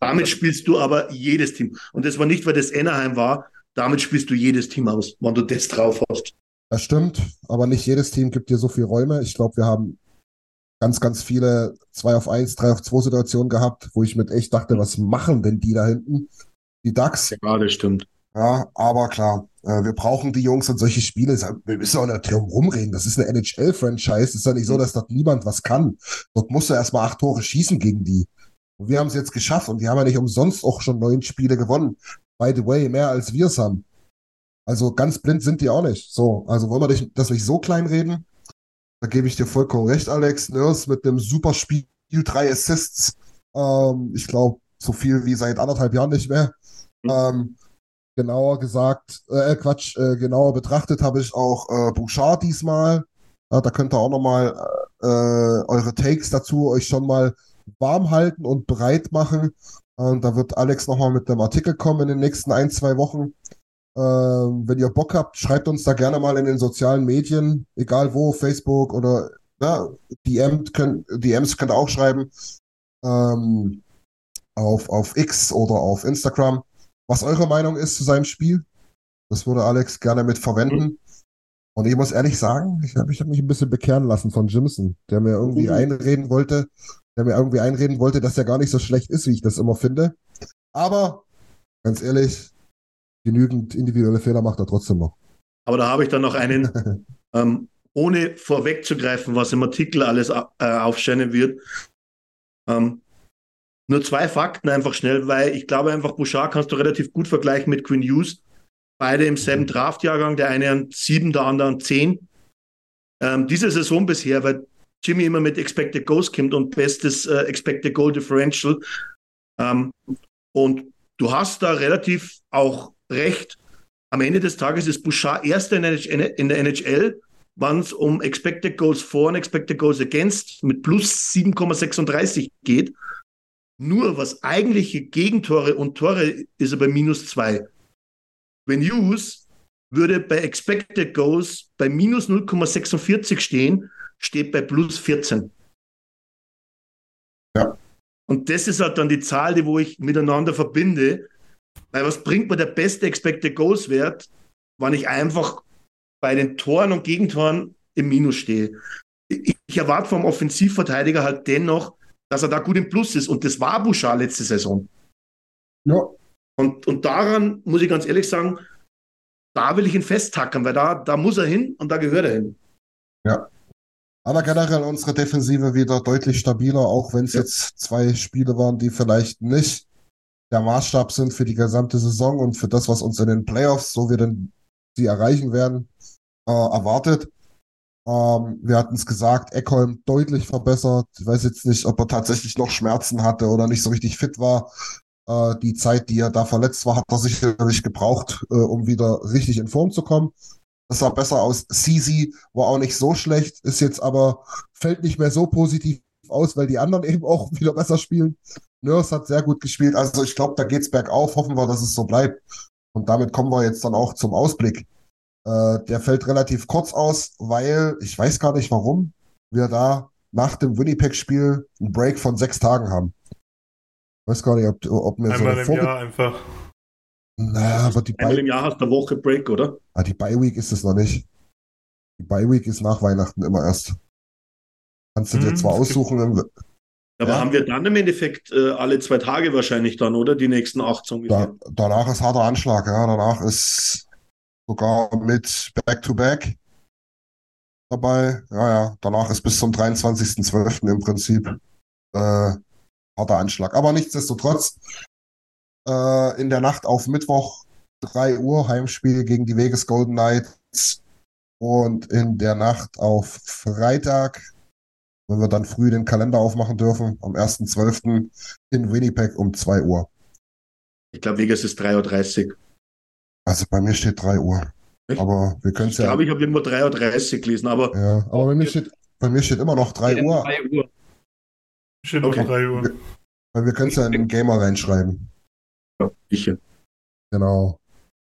Damit spielst du aber jedes Team. Und das war nicht, weil das Anaheim war. Damit spielst du jedes Team aus, wenn du das drauf hast. Das stimmt, aber nicht jedes Team gibt dir so viel Räume. Ich glaube, wir haben ganz, ganz viele 2 auf 1, 3 auf 2 Situationen gehabt, wo ich mit echt dachte, was machen denn die da hinten? Die Ducks. Ja, das stimmt. Ja, aber klar, wir brauchen die Jungs und solche Spiele. Wir müssen auch nicht drum rumreden. Das ist eine NHL-Franchise. Es ist ja nicht so, dass dort niemand was kann. Dort musst du erstmal acht Tore schießen gegen die. Und wir haben es jetzt geschafft und wir haben ja nicht umsonst auch schon neun Spiele gewonnen. By the way, mehr als wir es haben. Also ganz blind sind die auch nicht. So, also wollen wir das nicht so klein reden? Da gebe ich dir vollkommen recht, Alex. Nurse mit einem super Spiel, drei Assists. Ähm, ich glaube, so viel wie seit anderthalb Jahren nicht mehr. Mhm. Ähm, genauer gesagt, äh, Quatsch, äh, genauer betrachtet habe ich auch äh, Bouchard diesmal. Ja, da könnt ihr auch nochmal äh, eure Takes dazu euch schon mal warm halten und bereit machen. Und da wird Alex nochmal mit dem Artikel kommen in den nächsten ein, zwei Wochen. Ähm, wenn ihr Bock habt, schreibt uns da gerne mal in den sozialen Medien, egal wo, Facebook oder ja, DM könnt, DMs könnt ihr auch schreiben. Ähm, auf, auf X oder auf Instagram, was eure Meinung ist zu seinem Spiel. Das würde Alex gerne mit verwenden. Und ich muss ehrlich sagen, ich habe hab mich ein bisschen bekehren lassen von Jimson, der mir irgendwie mhm. einreden wollte, der mir irgendwie einreden wollte, dass er gar nicht so schlecht ist, wie ich das immer finde. Aber ganz ehrlich, genügend individuelle Fehler macht er trotzdem noch. Aber da habe ich dann noch einen, ähm, ohne vorwegzugreifen, was im Artikel alles äh, aufscheinen wird. Ähm, nur zwei Fakten einfach schnell, weil ich glaube einfach, Bouchard kannst du relativ gut vergleichen mit Quinn Hughes. Beide im selben mhm. Draftjahrgang, der eine an sieben, der andere an zehn. Ähm, diese Saison bisher, weil Jimmy immer mit Expected Goals kommt und bestes äh, Expected Goal Differential. Ähm, und du hast da relativ auch recht. Am Ende des Tages ist Bouchard erster in der NHL, wann es um Expected Goals for und Expected Goals against mit plus 7,36 geht. Nur was eigentliche Gegentore und Tore ist er bei minus zwei. Wenn Hughes würde bei Expected Goals bei minus 0,46 stehen, steht bei plus 14. Ja. Und das ist halt dann die Zahl, die wo ich miteinander verbinde. Weil was bringt mir der beste Expected Goals Wert, wenn ich einfach bei den Toren und Gegentoren im Minus stehe? Ich, ich erwarte vom Offensivverteidiger halt dennoch, dass er da gut im Plus ist. Und das war Bouchard letzte Saison. Ja. Und, und daran muss ich ganz ehrlich sagen, da will ich ihn festtackern, weil da, da muss er hin und da gehört er hin. Ja. Aber generell unsere Defensive wieder deutlich stabiler, auch wenn es ja. jetzt zwei Spiele waren, die vielleicht nicht der Maßstab sind für die gesamte Saison und für das, was uns in den Playoffs, so wir denn sie erreichen werden, äh, erwartet. Ähm, wir hatten es gesagt, Eckholm deutlich verbessert. Ich weiß jetzt nicht, ob er tatsächlich noch Schmerzen hatte oder nicht so richtig fit war. Äh, die Zeit, die er da verletzt war, hat er sicherlich gebraucht, äh, um wieder richtig in Form zu kommen. Das sah besser aus. Sisi war auch nicht so schlecht, ist jetzt aber, fällt nicht mehr so positiv aus, weil die anderen eben auch wieder besser spielen. Nurse hat sehr gut gespielt. Also ich glaube, da geht's bergauf. Hoffen wir, dass es so bleibt. Und damit kommen wir jetzt dann auch zum Ausblick. Äh, der fällt relativ kurz aus, weil ich weiß gar nicht warum wir da nach dem Winnipeg-Spiel einen Break von sechs Tagen haben. Ich weiß gar nicht, ob, ob mir Einmal so im Jahr einfach. Naja, aber die Einmal im Jahr hast du eine Woche Break, oder? Ah, die Bye Week ist es noch nicht. Die Bye Week ist nach Weihnachten immer erst. Kannst du dir hm, zwar aussuchen. Im, aber ja. haben wir dann im Endeffekt äh, alle zwei Tage wahrscheinlich dann, oder? Die nächsten acht so ungefähr. Da, danach ist harter Anschlag, ja. Danach ist sogar mit Back-to-Back -back dabei. Ja, ja. Danach ist bis zum 23.12. im Prinzip äh, harter Anschlag. Aber nichtsdestotrotz, äh, in der Nacht auf Mittwoch 3 Uhr Heimspiel gegen die Vegas Golden Knights und in der Nacht auf Freitag, wenn wir dann früh den Kalender aufmachen dürfen, am 1.12. in Winnipeg um 2 Uhr. Ich glaube, Vegas ist 3.30 Uhr. Also bei mir steht 3 Uhr. Echt? Aber wir können es ja. Ich glaube, ich habe irgendwo 3.30 Uhr gelesen, aber. Ja, aber bei mir steht, bei mir steht immer noch 3 Uhr. 3 Uhr. Steht okay. noch 3 Uhr. Weil wir können es ja in den Gamer reinschreiben. Ja, sicher. Genau.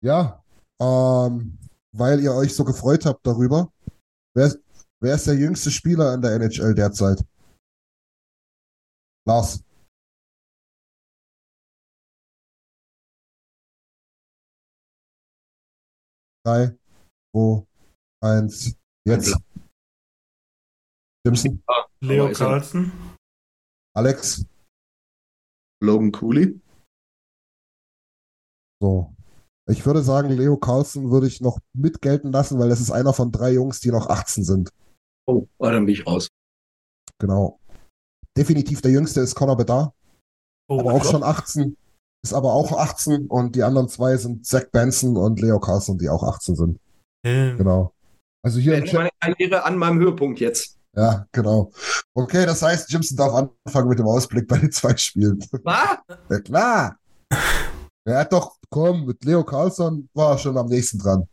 Ja, ähm, weil ihr euch so gefreut habt darüber. Wer, wer ist der jüngste Spieler in der NHL derzeit? Lars. Drei, zwei, eins, jetzt. Jimson, Leo Aber ist er- Carlson. Alex. Logan Cooley. So. Ich würde sagen, Leo Carlson würde ich noch mitgelten lassen, weil das ist einer von drei Jungs, die noch 18 sind. Oh, oh, dann bin ich raus. Genau. Definitiv der jüngste ist Conor Bedard, Oh, aber auch Gott. schon 18. Ist aber auch 18 und die anderen zwei sind Zach Benson und Leo Carlson, die auch 18 sind. Ähm, Genau. Also hier Chat. meine Karriere an meinem Höhepunkt jetzt. Ja, genau. Okay, das heißt, Jimson darf anfangen mit dem Ausblick bei den zwei Spielen. Was? Ja, klar. Er hat doch, komm, mit Leo Carlson war er schon am nächsten dran.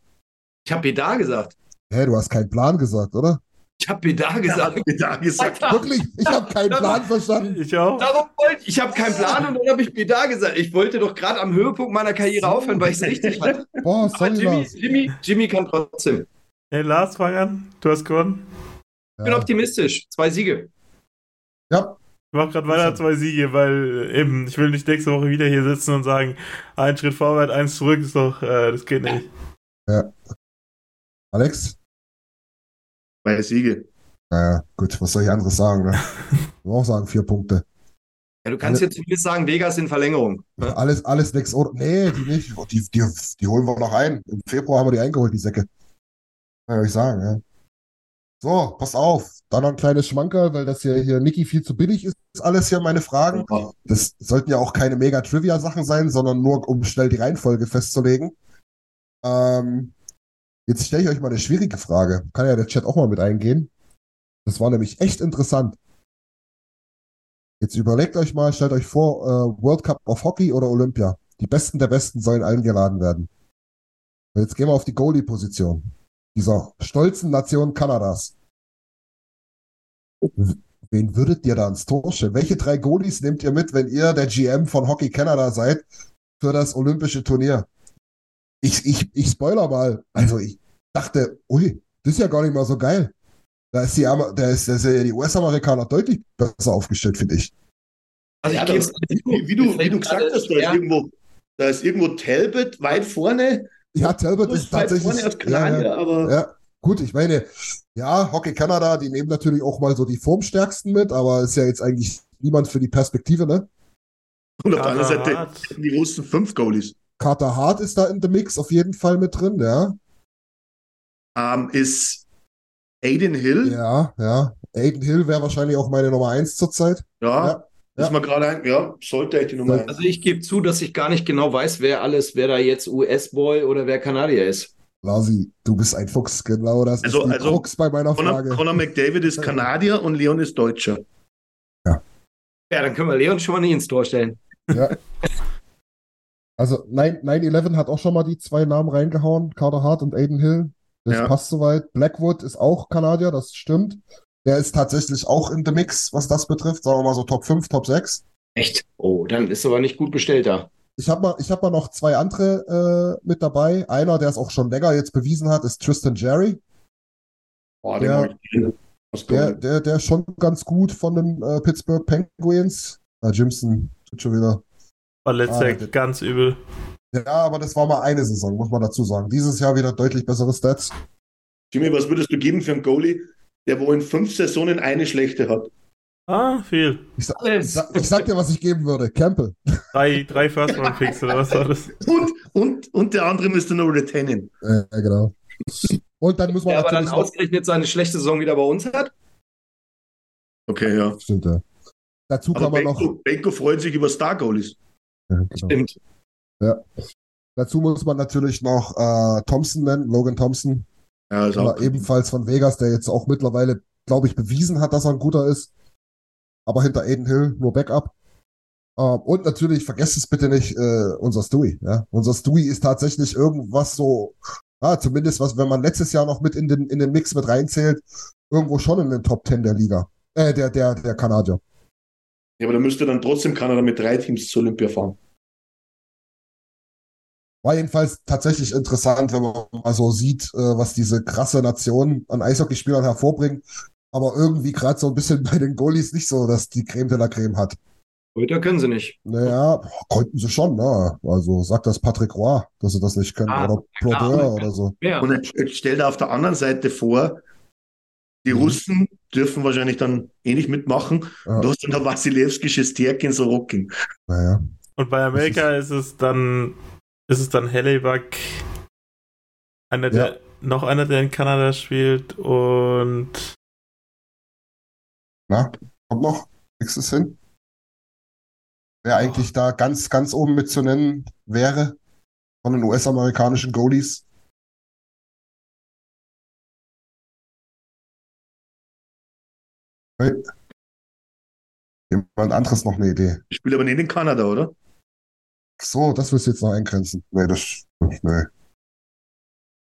Ich habe Bedar gesagt. Hä, du hast keinen Plan gesagt, oder? Ich habe Bedar gesagt. Da gesagt. Alter, Wirklich? Ich habe keinen Plan verstanden. Ich auch. Darum wollte ich, ich habe keinen Plan und dann habe ich Bedar gesagt. Ich wollte doch gerade am Höhepunkt meiner Karriere aufhören, weil ich es richtig hatte. Boah, Aber sorry, Jimmy, Lars. Jimmy, Jimmy kann trotzdem. Hey, Lars, fang an. Du hast gewonnen. Ich bin Ja. optimistisch. Zwei Siege. ja, Ich mach gerade weiter zwei Siege, weil äh, eben, ich will nicht nächste Woche wieder hier sitzen und sagen, ein Schritt vorwärts, eins zurück, ist doch, äh, das geht nicht. Alex? Zwei Siege. Naja, gut, was soll ich anderes sagen, ne? Ich auch sagen, vier Punkte. Ja, du kannst Alle- jetzt zumindest sagen, Vegas in Verlängerung. Ne? Alles, alles nix. Oder, nee, die nicht. Oh, Die, die, die holen wir noch ein. Im Februar haben wir die eingeholt, die Säcke. Kann ich euch sagen, ja. So, pass auf. Dann noch ein kleines Schmankerl, weil das hier, hier Niki viel zu billig ist. ist alles hier meine Fragen. Das sollten ja auch keine mega Trivia-Sachen sein, sondern nur, um schnell die Reihenfolge festzulegen. Ähm, jetzt stelle ich euch mal eine schwierige Frage. Kann ja der Chat auch mal mit eingehen. Das war nämlich echt interessant. Jetzt überlegt euch mal, stellt euch vor, äh, World Cup of Hockey oder Olympia. Die Besten der Besten sollen eingeladen werden. Und jetzt gehen wir auf die Goalie-Position. Dieser stolzen Nation Kanadas. Wen würdet ihr da ans Tor stellen? Welche drei Goalies nehmt ihr mit, wenn ihr der GM von Hockey Canada seid für das olympische Turnier? Ich, ich, ich spoiler mal. Also ich dachte, ui, das ist ja gar nicht mal so geil. Da ist die, da ist, da ist ja die US-Amerikaner deutlich besser aufgestellt, finde ich. Also Ja, ich da, gebe wie, wie, du, wie du gesagt hast, da ist, Ja. irgendwo, da ist irgendwo Talbot weit vorne. Ja, Talbot ist tatsächlich. vorne als ja, ja. aber Ja, gut, ich meine, ja, Hockey Canada, die nehmen natürlich auch mal so die Formstärksten mit, aber ist ja jetzt eigentlich niemand für die Perspektive, ne? und auf der anderen Seite die Russen fünf Goalies. Carter Hart ist da in the Mix auf jeden Fall mit drin, ja. Ähm, ist Aiden Hill, Ja, ja. Aiden Hill wäre wahrscheinlich auch meine Nummer eins zurzeit. ja, Ja, ist ja. mal gerade ein, ja, sollte echt die Nummer eins. Also ich gebe zu, dass ich gar nicht genau weiß, wer alles, wer da jetzt US-Boy oder wer Kanadier ist. Lasi, du bist ein Fuchs, genau das Also- ist die also Krux bei meiner Conor, Frage. Conor McDavid ist Kanadier und Leon ist Deutscher. Ja, dann können wir Leon schon mal nicht ins Tor stellen. Ja. Also 9 9-11 hat auch schon mal die zwei Namen reingehauen, Carter Hart und Aiden Hill. Das Ja. passt soweit. Blackwood ist auch Kanadier, das stimmt. Der ist tatsächlich auch in the Mix, was das betrifft. Sagen wir mal so Top 5, Top 6. Echt? Oh, dann ist aber nicht gut bestellt da. Ich habe mal, ich hab mal noch zwei andere äh, mit dabei. Einer, der es auch schon länger jetzt bewiesen hat, ist Tristan Jerry. Boah, den hab ich Der, der, der ist schon ganz gut von den äh, Pittsburgh Penguins. Ah, Jimson tut schon wieder. Verletzt Ah, ja das- ganz übel. Ja, aber das war mal eine Saison, muss man dazu sagen. Dieses Jahr wieder deutlich bessere Stats. Jimmy, was würdest du geben für einen Goalie, der wo in fünf Saisonen eine schlechte hat? Ah, viel. Ich, sa ich, sa ich sag dir, was ich geben würde. Campbell. Drei, drei First-Round-Picks oder was war das? Und, und, und der andere müsste noch retainen. Äh, ja, genau. Und dann muss man Der aber dann ausgerechnet seine schlechte Saison wieder bei uns hat. Okay, ja. Stimmt, ja. Dazu Aber kann man noch. Benko, Benko freut sich über Star-Goalies. Ja, genau. Stimmt. Dazu muss man natürlich noch äh, Thompson nennen, Logan Thompson. Ja, ist ebenfalls von Vegas, der jetzt auch mittlerweile, glaube ich, bewiesen hat, dass er ein guter ist. Aber hinter Aiden Hill nur Backup. Ähm, und natürlich, vergesst es bitte nicht, äh, unser Stewie. Ja? Unser Stewie ist tatsächlich irgendwas so, ja, zumindest was, wenn man letztes Jahr noch mit in den, in den Mix mit reinzählt, irgendwo schon in den Top 10 der Liga. Äh, der, der, der Kanadier. Ja, aber da müsste dann trotzdem Kanada mit drei Teams zur Olympia fahren. War jedenfalls tatsächlich interessant, wenn man mal so sieht, äh, was diese krasse Nation an Eishockeyspielern hervorbringt. Aber irgendwie gerade so ein bisschen bei den Goalies nicht so, dass die Creme de la Creme hat. Heute können sie nicht. Naja, konnten sie schon, ne? Also sagt das Patrick Roy, dass sie das nicht können. Ah, oder klar. oder so. Ja. Und jetzt stell dir auf der anderen Seite vor, die Mhm. Russen dürfen wahrscheinlich dann eh nicht mitmachen. Ja. Du hast dann der Wasilewski, Shesterkin, Sorokin. Naja. Und bei Amerika ist es dann, ist es dann Hellebuck, einer der, Ja. noch einer, der in Kanada spielt und Na, kommt noch? Kriegst du es hin? Wer eigentlich da ganz, ganz oben mit zu nennen wäre von den US-amerikanischen Goalies? Hey. Jemand anderes noch eine Idee? Ich spiele aber nicht in Kanada, oder? So, das willst du jetzt noch eingrenzen. Nee, das, nee.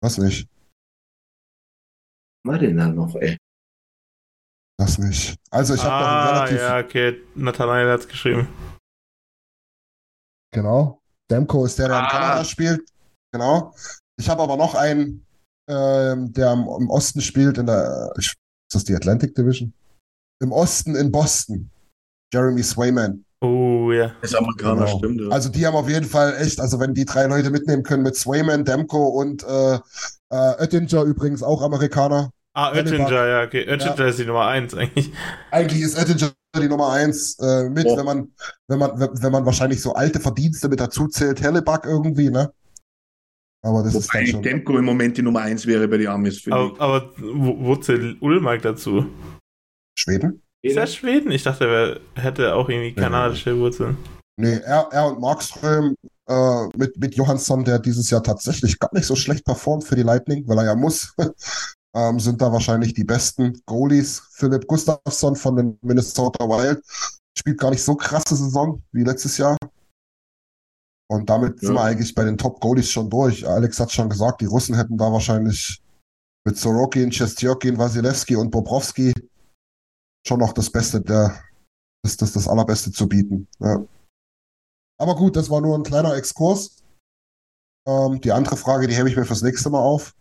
Das nicht. Was denn dann noch, ey? Das nicht. Also ich habe noch ah, einen relativ, ja, okay, Nathanael hat's geschrieben. genau. Demko ist der, der in Ah. Kanada spielt. Genau. Ich habe aber noch einen, ähm, der im, im Osten spielt, in der, ist das die Atlantic Division? Im Osten in Boston. Jeremy Swayman. Oh, ja. Ist Amerikaner, Genau. stimmt. Ja. Also die haben auf jeden Fall echt, also wenn die drei Leute mitnehmen können mit Swayman, Demko und äh, äh, Oettinger übrigens auch Amerikaner. Ah. Oettinger, ja, okay. Oettinger ist die Nummer eins eigentlich. Eigentlich ist Oettinger die Nummer eins äh, mit, Oh. wenn man, wenn man, wenn man wahrscheinlich so alte Verdienste mit dazu zählt, Hellebuck irgendwie, ne? Aber das ist Wobei dann schon. Demko im Moment die Nummer 1 wäre bei den Amis, Aber, aber wo, wo zählt Ulmark dazu? Schweden? Ist er Schweden? Ich dachte, er hätte auch irgendwie kanadische Wurzeln. Nee, er, er und Markström äh, mit, mit Johansson, der dieses Jahr tatsächlich gar nicht so schlecht performt für die Lightning, weil er ja muss, ähm, sind da wahrscheinlich die besten Goalies. Philipp Gustafsson von den Minnesota Wild spielt gar nicht so krasse Saison wie letztes Jahr. Und damit sind Ja. wir eigentlich bei den Top-Goalies schon durch. Alex hat schon gesagt, die Russen hätten da wahrscheinlich mit Sorokin, Chestyokin, Wasilewski und Bobrovski schon noch das Beste der, das, das, das Allerbeste zu bieten. Ja. Aber gut, das war nur ein kleiner Exkurs. Ähm, die andere Frage, die hebe ich mir fürs nächste Mal auf.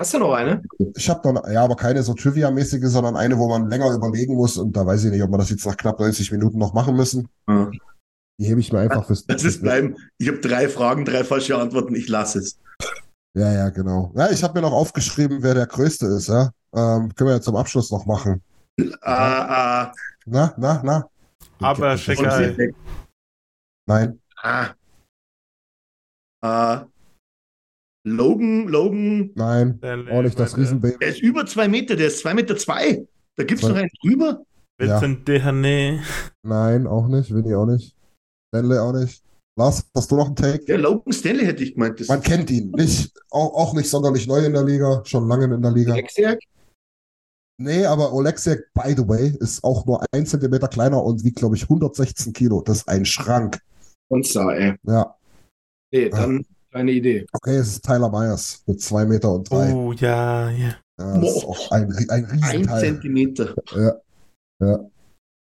Hast du noch eine? Ich habe noch, ja, aber keine so Trivia-mäßige, sondern eine, wo man länger überlegen muss. Und da weiß ich nicht, ob wir das jetzt nach knapp 90 Minuten noch machen müssen. Ja. Die hebe ich mir einfach fürs Das ist bleiben. Ich habe drei Fragen, drei falsche Antworten. Ich lasse es. Ja, ja, genau. Ja, ich habe mir noch aufgeschrieben, wer der Größte ist, ja. Ähm, können wir ja zum Abschluss noch machen. Ah, ah, Na, na, na. Aber Ich- Scheckei. Nein. ah, ah. Logan, Logan, Nein. Auch nicht das Riesenbaby. der ist über zwei Meter, der ist zwei Meter zwei. Da gibt es Zwei- noch einen drüber. Vincent Dehaney. Nein, auch nicht. Winnie auch nicht. Stanley auch nicht. Lars, hast du noch einen Take? Der Logan Stanley hätte ich gemeint. Das Man kennt ihn. Nicht, auch, auch nicht sonderlich neu in der Liga, schon lange in der Liga. Alexiak? Nee, aber Oleksiak, by the way, ist auch nur ein Zentimeter kleiner und wiegt, glaube ich, 116 Kilo. Das ist ein Schrank. Und so, ey. Ja, Nee, dann keine Idee. okay, es ist Tyler Myers mit zwei Meter und drei. Oh, ja, ja. Ja, das ist auch ein, ein ein Riesenteil. Zentimeter. Ja, ja.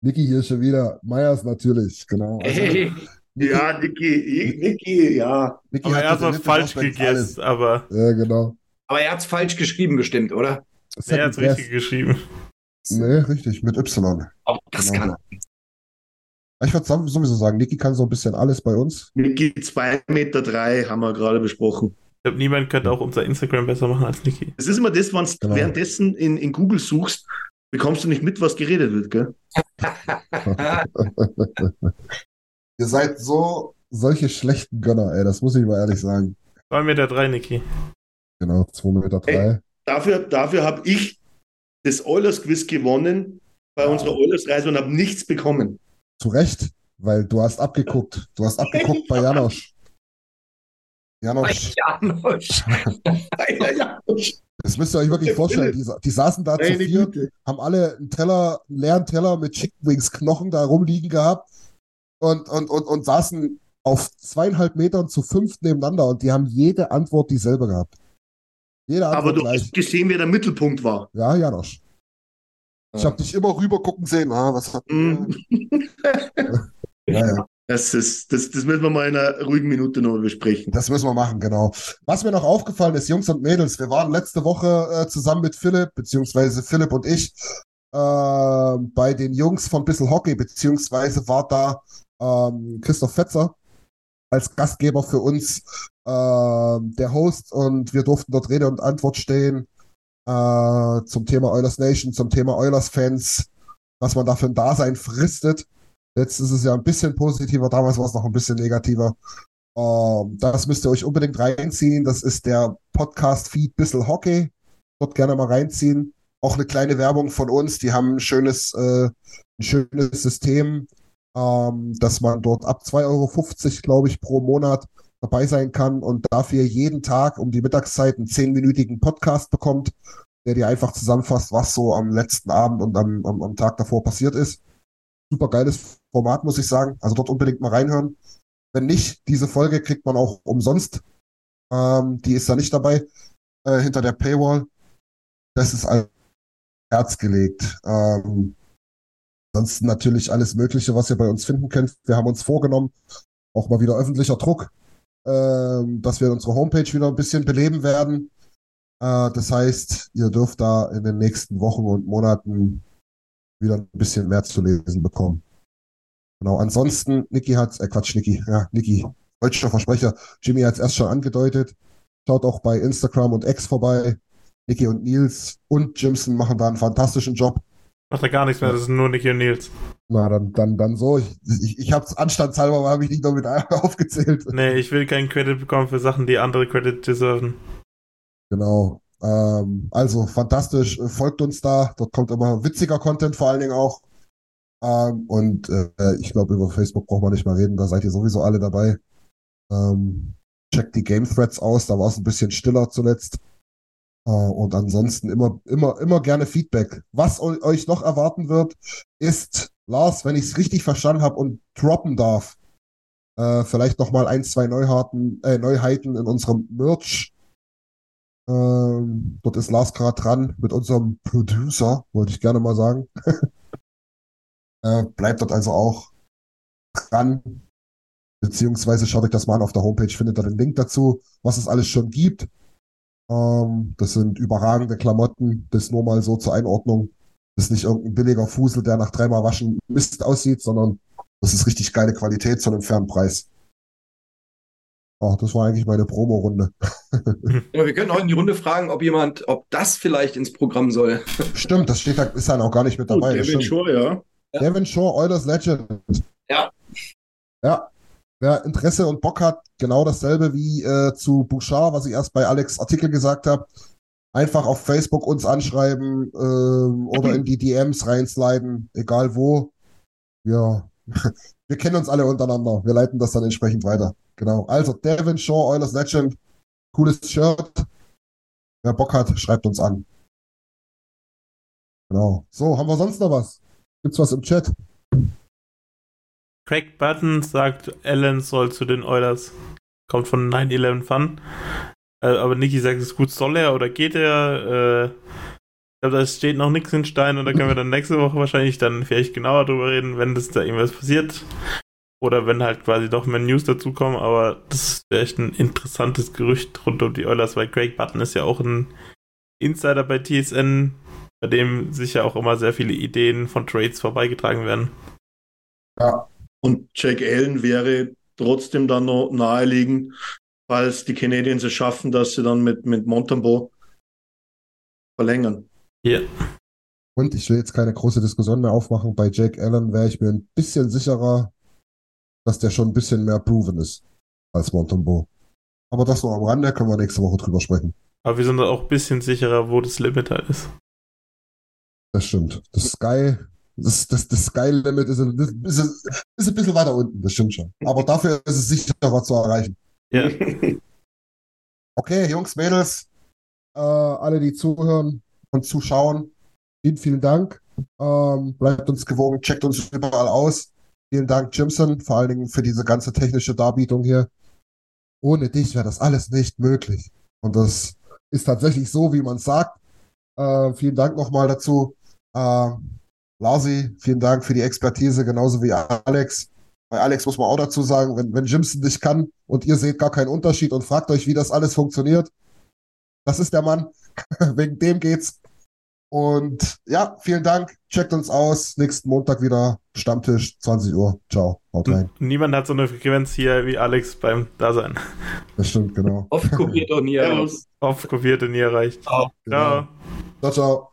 Niki hier schon wieder. Myers natürlich, genau. Also, Hey, Niki, Ja, Niki, Niki, ja. Niki Aber hat er hat was falsch gegessen, aber alles. Ja, genau. aber er hat's falsch geschrieben, bestimmt, oder? Er hat Second richtig geschrieben. Nee, richtig, mit Y. Auch das Genau. kann er. Ich würde sowieso sagen, Niki kann so ein bisschen alles bei uns. Niki, zwei Meter drei, haben wir gerade besprochen. Ich glaube, niemand könnte auch unser Instagram besser machen als Niki. Das ist immer das, wenn du Genau. währenddessen in, in Google suchst, bekommst du nicht mit, was geredet wird, gell? Ihr seid so solche schlechten Gönner, ey, das muss ich mal ehrlich sagen. 2 Meter drei, Niki. Genau, 2 Meter drei. Ey. Dafür, dafür habe ich das Oilers-Quiz gewonnen bei unserer Oilers-Reise und habe nichts bekommen. Zu Recht, weil du hast abgeguckt. Du hast abgeguckt bei Janosch. Bei Janosch, Janosch. Bei Janosch. das müsst ihr euch wirklich vorstellen. Die, die saßen da zu Meine vier, Güte. haben alle einen Teller, einen leeren Teller mit Chicken Wings Knochen da rumliegen gehabt und, und, und, und saßen auf zweieinhalb Metern zu fünf nebeneinander und die haben jede Antwort dieselbe gehabt. Jede Antwort Aber du gleich. hast gesehen, wer der Mittelpunkt war. Ja, Janosch. Ich habe dich immer rüber gucken sehen. Ah, was hat Mhm. ja, ja. Das, ist, das, das müssen wir mal in einer ruhigen Minute noch besprechen. Das müssen wir machen, genau. Was mir noch aufgefallen ist, Jungs und Mädels, wir waren letzte Woche äh, zusammen mit Philipp, beziehungsweise Philipp und ich, äh, bei den Jungs von Bissel Hockey, beziehungsweise war da ähm, Christoph Fetzer als Gastgeber für uns ähm, der Host und wir durften dort Rede und Antwort stehen. äh, zum Thema Oilers Nation, zum Thema Oilers Fans, was man da für ein Dasein fristet. Jetzt ist es ja ein bisschen positiver, damals war es noch ein bisschen negativer. Ähm, das müsst ihr euch unbedingt reinziehen. Das ist der Podcast-Feed Bissel Hockey. Dort gerne mal reinziehen. Auch eine kleine Werbung von uns. Die haben ein schönes, äh, ein schönes System, ähm, dass man dort ab 2,50 Euro, glaube ich, pro Monat dabei sein kann und dafür jeden Tag um die Mittagszeit einen zehnminütigen Podcast bekommt, der dir einfach zusammenfasst, was so am letzten Abend und am, am, am Tag davor passiert ist. Super geiles Format, muss ich sagen. Also dort unbedingt mal reinhören. Wenn nicht, diese Folge kriegt man auch umsonst. Ähm, die ist da nicht dabei, äh, hinter der Paywall. Das ist als Herz gelegt. Ähm, ansonsten natürlich alles Mögliche, was ihr bei uns finden könnt. Wir haben uns vorgenommen, auch mal wieder öffentlicher Druck, ähm, dass wir unsere Homepage wieder ein bisschen beleben werden. Äh, das heißt, ihr dürft da in den nächsten Wochen und Monaten wieder ein bisschen mehr zu lesen bekommen. Genau, ansonsten, Niki hat, äh Quatsch, Niki, ja, Niki, deutscher Versprecher, Jimmy hat es erst schon angedeutet. Schaut auch bei Instagram und X vorbei. Niki und Nils und Jimson machen da einen fantastischen Job. Macht er gar nichts mehr, das sind nur Niki und Nils. Na, dann, dann, dann so. Ich, ich, ich hab's anstandshalber, habe ich nicht noch mit aufgezählt. Nee, ich will keinen Credit bekommen für Sachen, die andere Credit deserven. Genau. Ähm, also fantastisch, folgt uns da. Dort kommt immer witziger Content vor allen Dingen auch. Ähm, und äh, ich glaube, über Facebook braucht man nicht mal reden, da seid ihr sowieso alle dabei. Ähm, checkt die Game Threads aus, da war es ein bisschen stiller zuletzt. Äh, und ansonsten immer, immer, immer gerne Feedback. Was euch noch erwarten wird, ist, Lars, wenn ich es richtig verstanden habe und droppen darf, äh, vielleicht noch mal ein, zwei Neuheiten, äh, Neuheiten in unserem Merch. Ähm, dort ist Lars gerade dran mit unserem Producer, wollte ich gerne mal sagen. Äh, bleibt dort also auch dran. Beziehungsweise schaut euch das mal an auf der Homepage, findet ihr den Link dazu, was es alles schon gibt. Ähm, das sind überragende Klamotten, das nur mal so zur Einordnung. Das ist nicht irgendein billiger Fusel, der nach dreimal Waschen Mist aussieht, sondern das ist richtig geile Qualität zu einem fairen Preis. Oh, das war eigentlich meine Promo-Runde. ja, wir können auch in die Runde fragen, ob jemand, ob das vielleicht ins Programm soll. Stimmt, das steht da, ist dann auch gar nicht mit dabei. Devin Shore, ja. Devin Shore, Oilers Legend. Ja. Ja. Wer Interesse und Bock hat, genau dasselbe wie äh, zu Bouchard, was ich erst bei Alex Artikel gesagt habe. Einfach auf Facebook uns anschreiben ähm, oder in die DMs reinsliden, egal wo. Ja, wir kennen uns alle untereinander. Wir leiten das dann entsprechend weiter. Genau. Also Devin Shaw, Oilers Legend, cooles Shirt. Wer Bock hat, schreibt uns an. Genau. So, haben wir sonst noch was? Gibt's was im Chat? Craig Button sagt, Allen soll zu den Oilers. Kommt von 9-11 Fun. Äh, aber Niki sagt, es ist gut, soll er oder geht er? Äh, ich glaube, da steht noch nichts in Stein und da können wir dann nächste Woche wahrscheinlich dann vielleicht genauer drüber reden, wenn das da irgendwas passiert. Oder wenn halt quasi noch mehr News dazukommen, aber das wäre echt ein interessantes Gerücht rund um die Oilers, weil Craig Button ist ja auch ein Insider bei TSN, bei dem sicher auch immer sehr viele Ideen von Trades vorbeigetragen werden. Ja. Und Jack Allen wäre trotzdem dann noch naheliegend, falls die Canadiens es schaffen, dass sie dann mit, mit Montembeau verlängern. Ja. Und ich will jetzt keine große Diskussion mehr aufmachen. Bei Jake Allen wäre ich mir ein bisschen sicherer, dass der schon ein bisschen mehr proven ist als Montembeau. Aber das nur am Rande, können wir nächste Woche drüber sprechen. Aber wir sind auch ein bisschen sicherer, wo das Limit halt ist. Das stimmt. Das Sky, das, das, das Sky-Limit ist, ein- ist, ist, ist ein bisschen weiter unten, das stimmt schon. Aber dafür ist es sicherer zu erreichen. Ja. Okay, Jungs, Mädels, äh, alle, die zuhören und zuschauen, vielen, vielen Dank. Ähm, bleibt uns gewogen, checkt uns überall aus. Vielen Dank, Jimson, vor allen Dingen für diese ganze technische Darbietung hier. Ohne dich wäre das alles nicht möglich. Und das ist tatsächlich so, wie man es sagt. Äh, vielen Dank nochmal dazu. Äh, Larsi, vielen Dank für die Expertise, genauso wie Alex. Bei Alex muss man auch dazu sagen, wenn, wenn Jimson nicht kann und ihr seht gar keinen Unterschied und fragt euch, wie das alles funktioniert, das ist der Mann. Wegen dem geht's. Und ja, vielen Dank. Checkt uns aus. Nächsten Montag wieder Stammtisch, 20 Uhr. Ciao. Haut rein. Niemand hat so eine Frequenz hier wie Alex beim Dasein. Das stimmt, genau. Oft kopiert und nie erreicht. Oft kopiert und nie erreicht. Ciao. Ciao. Ciao, ciao.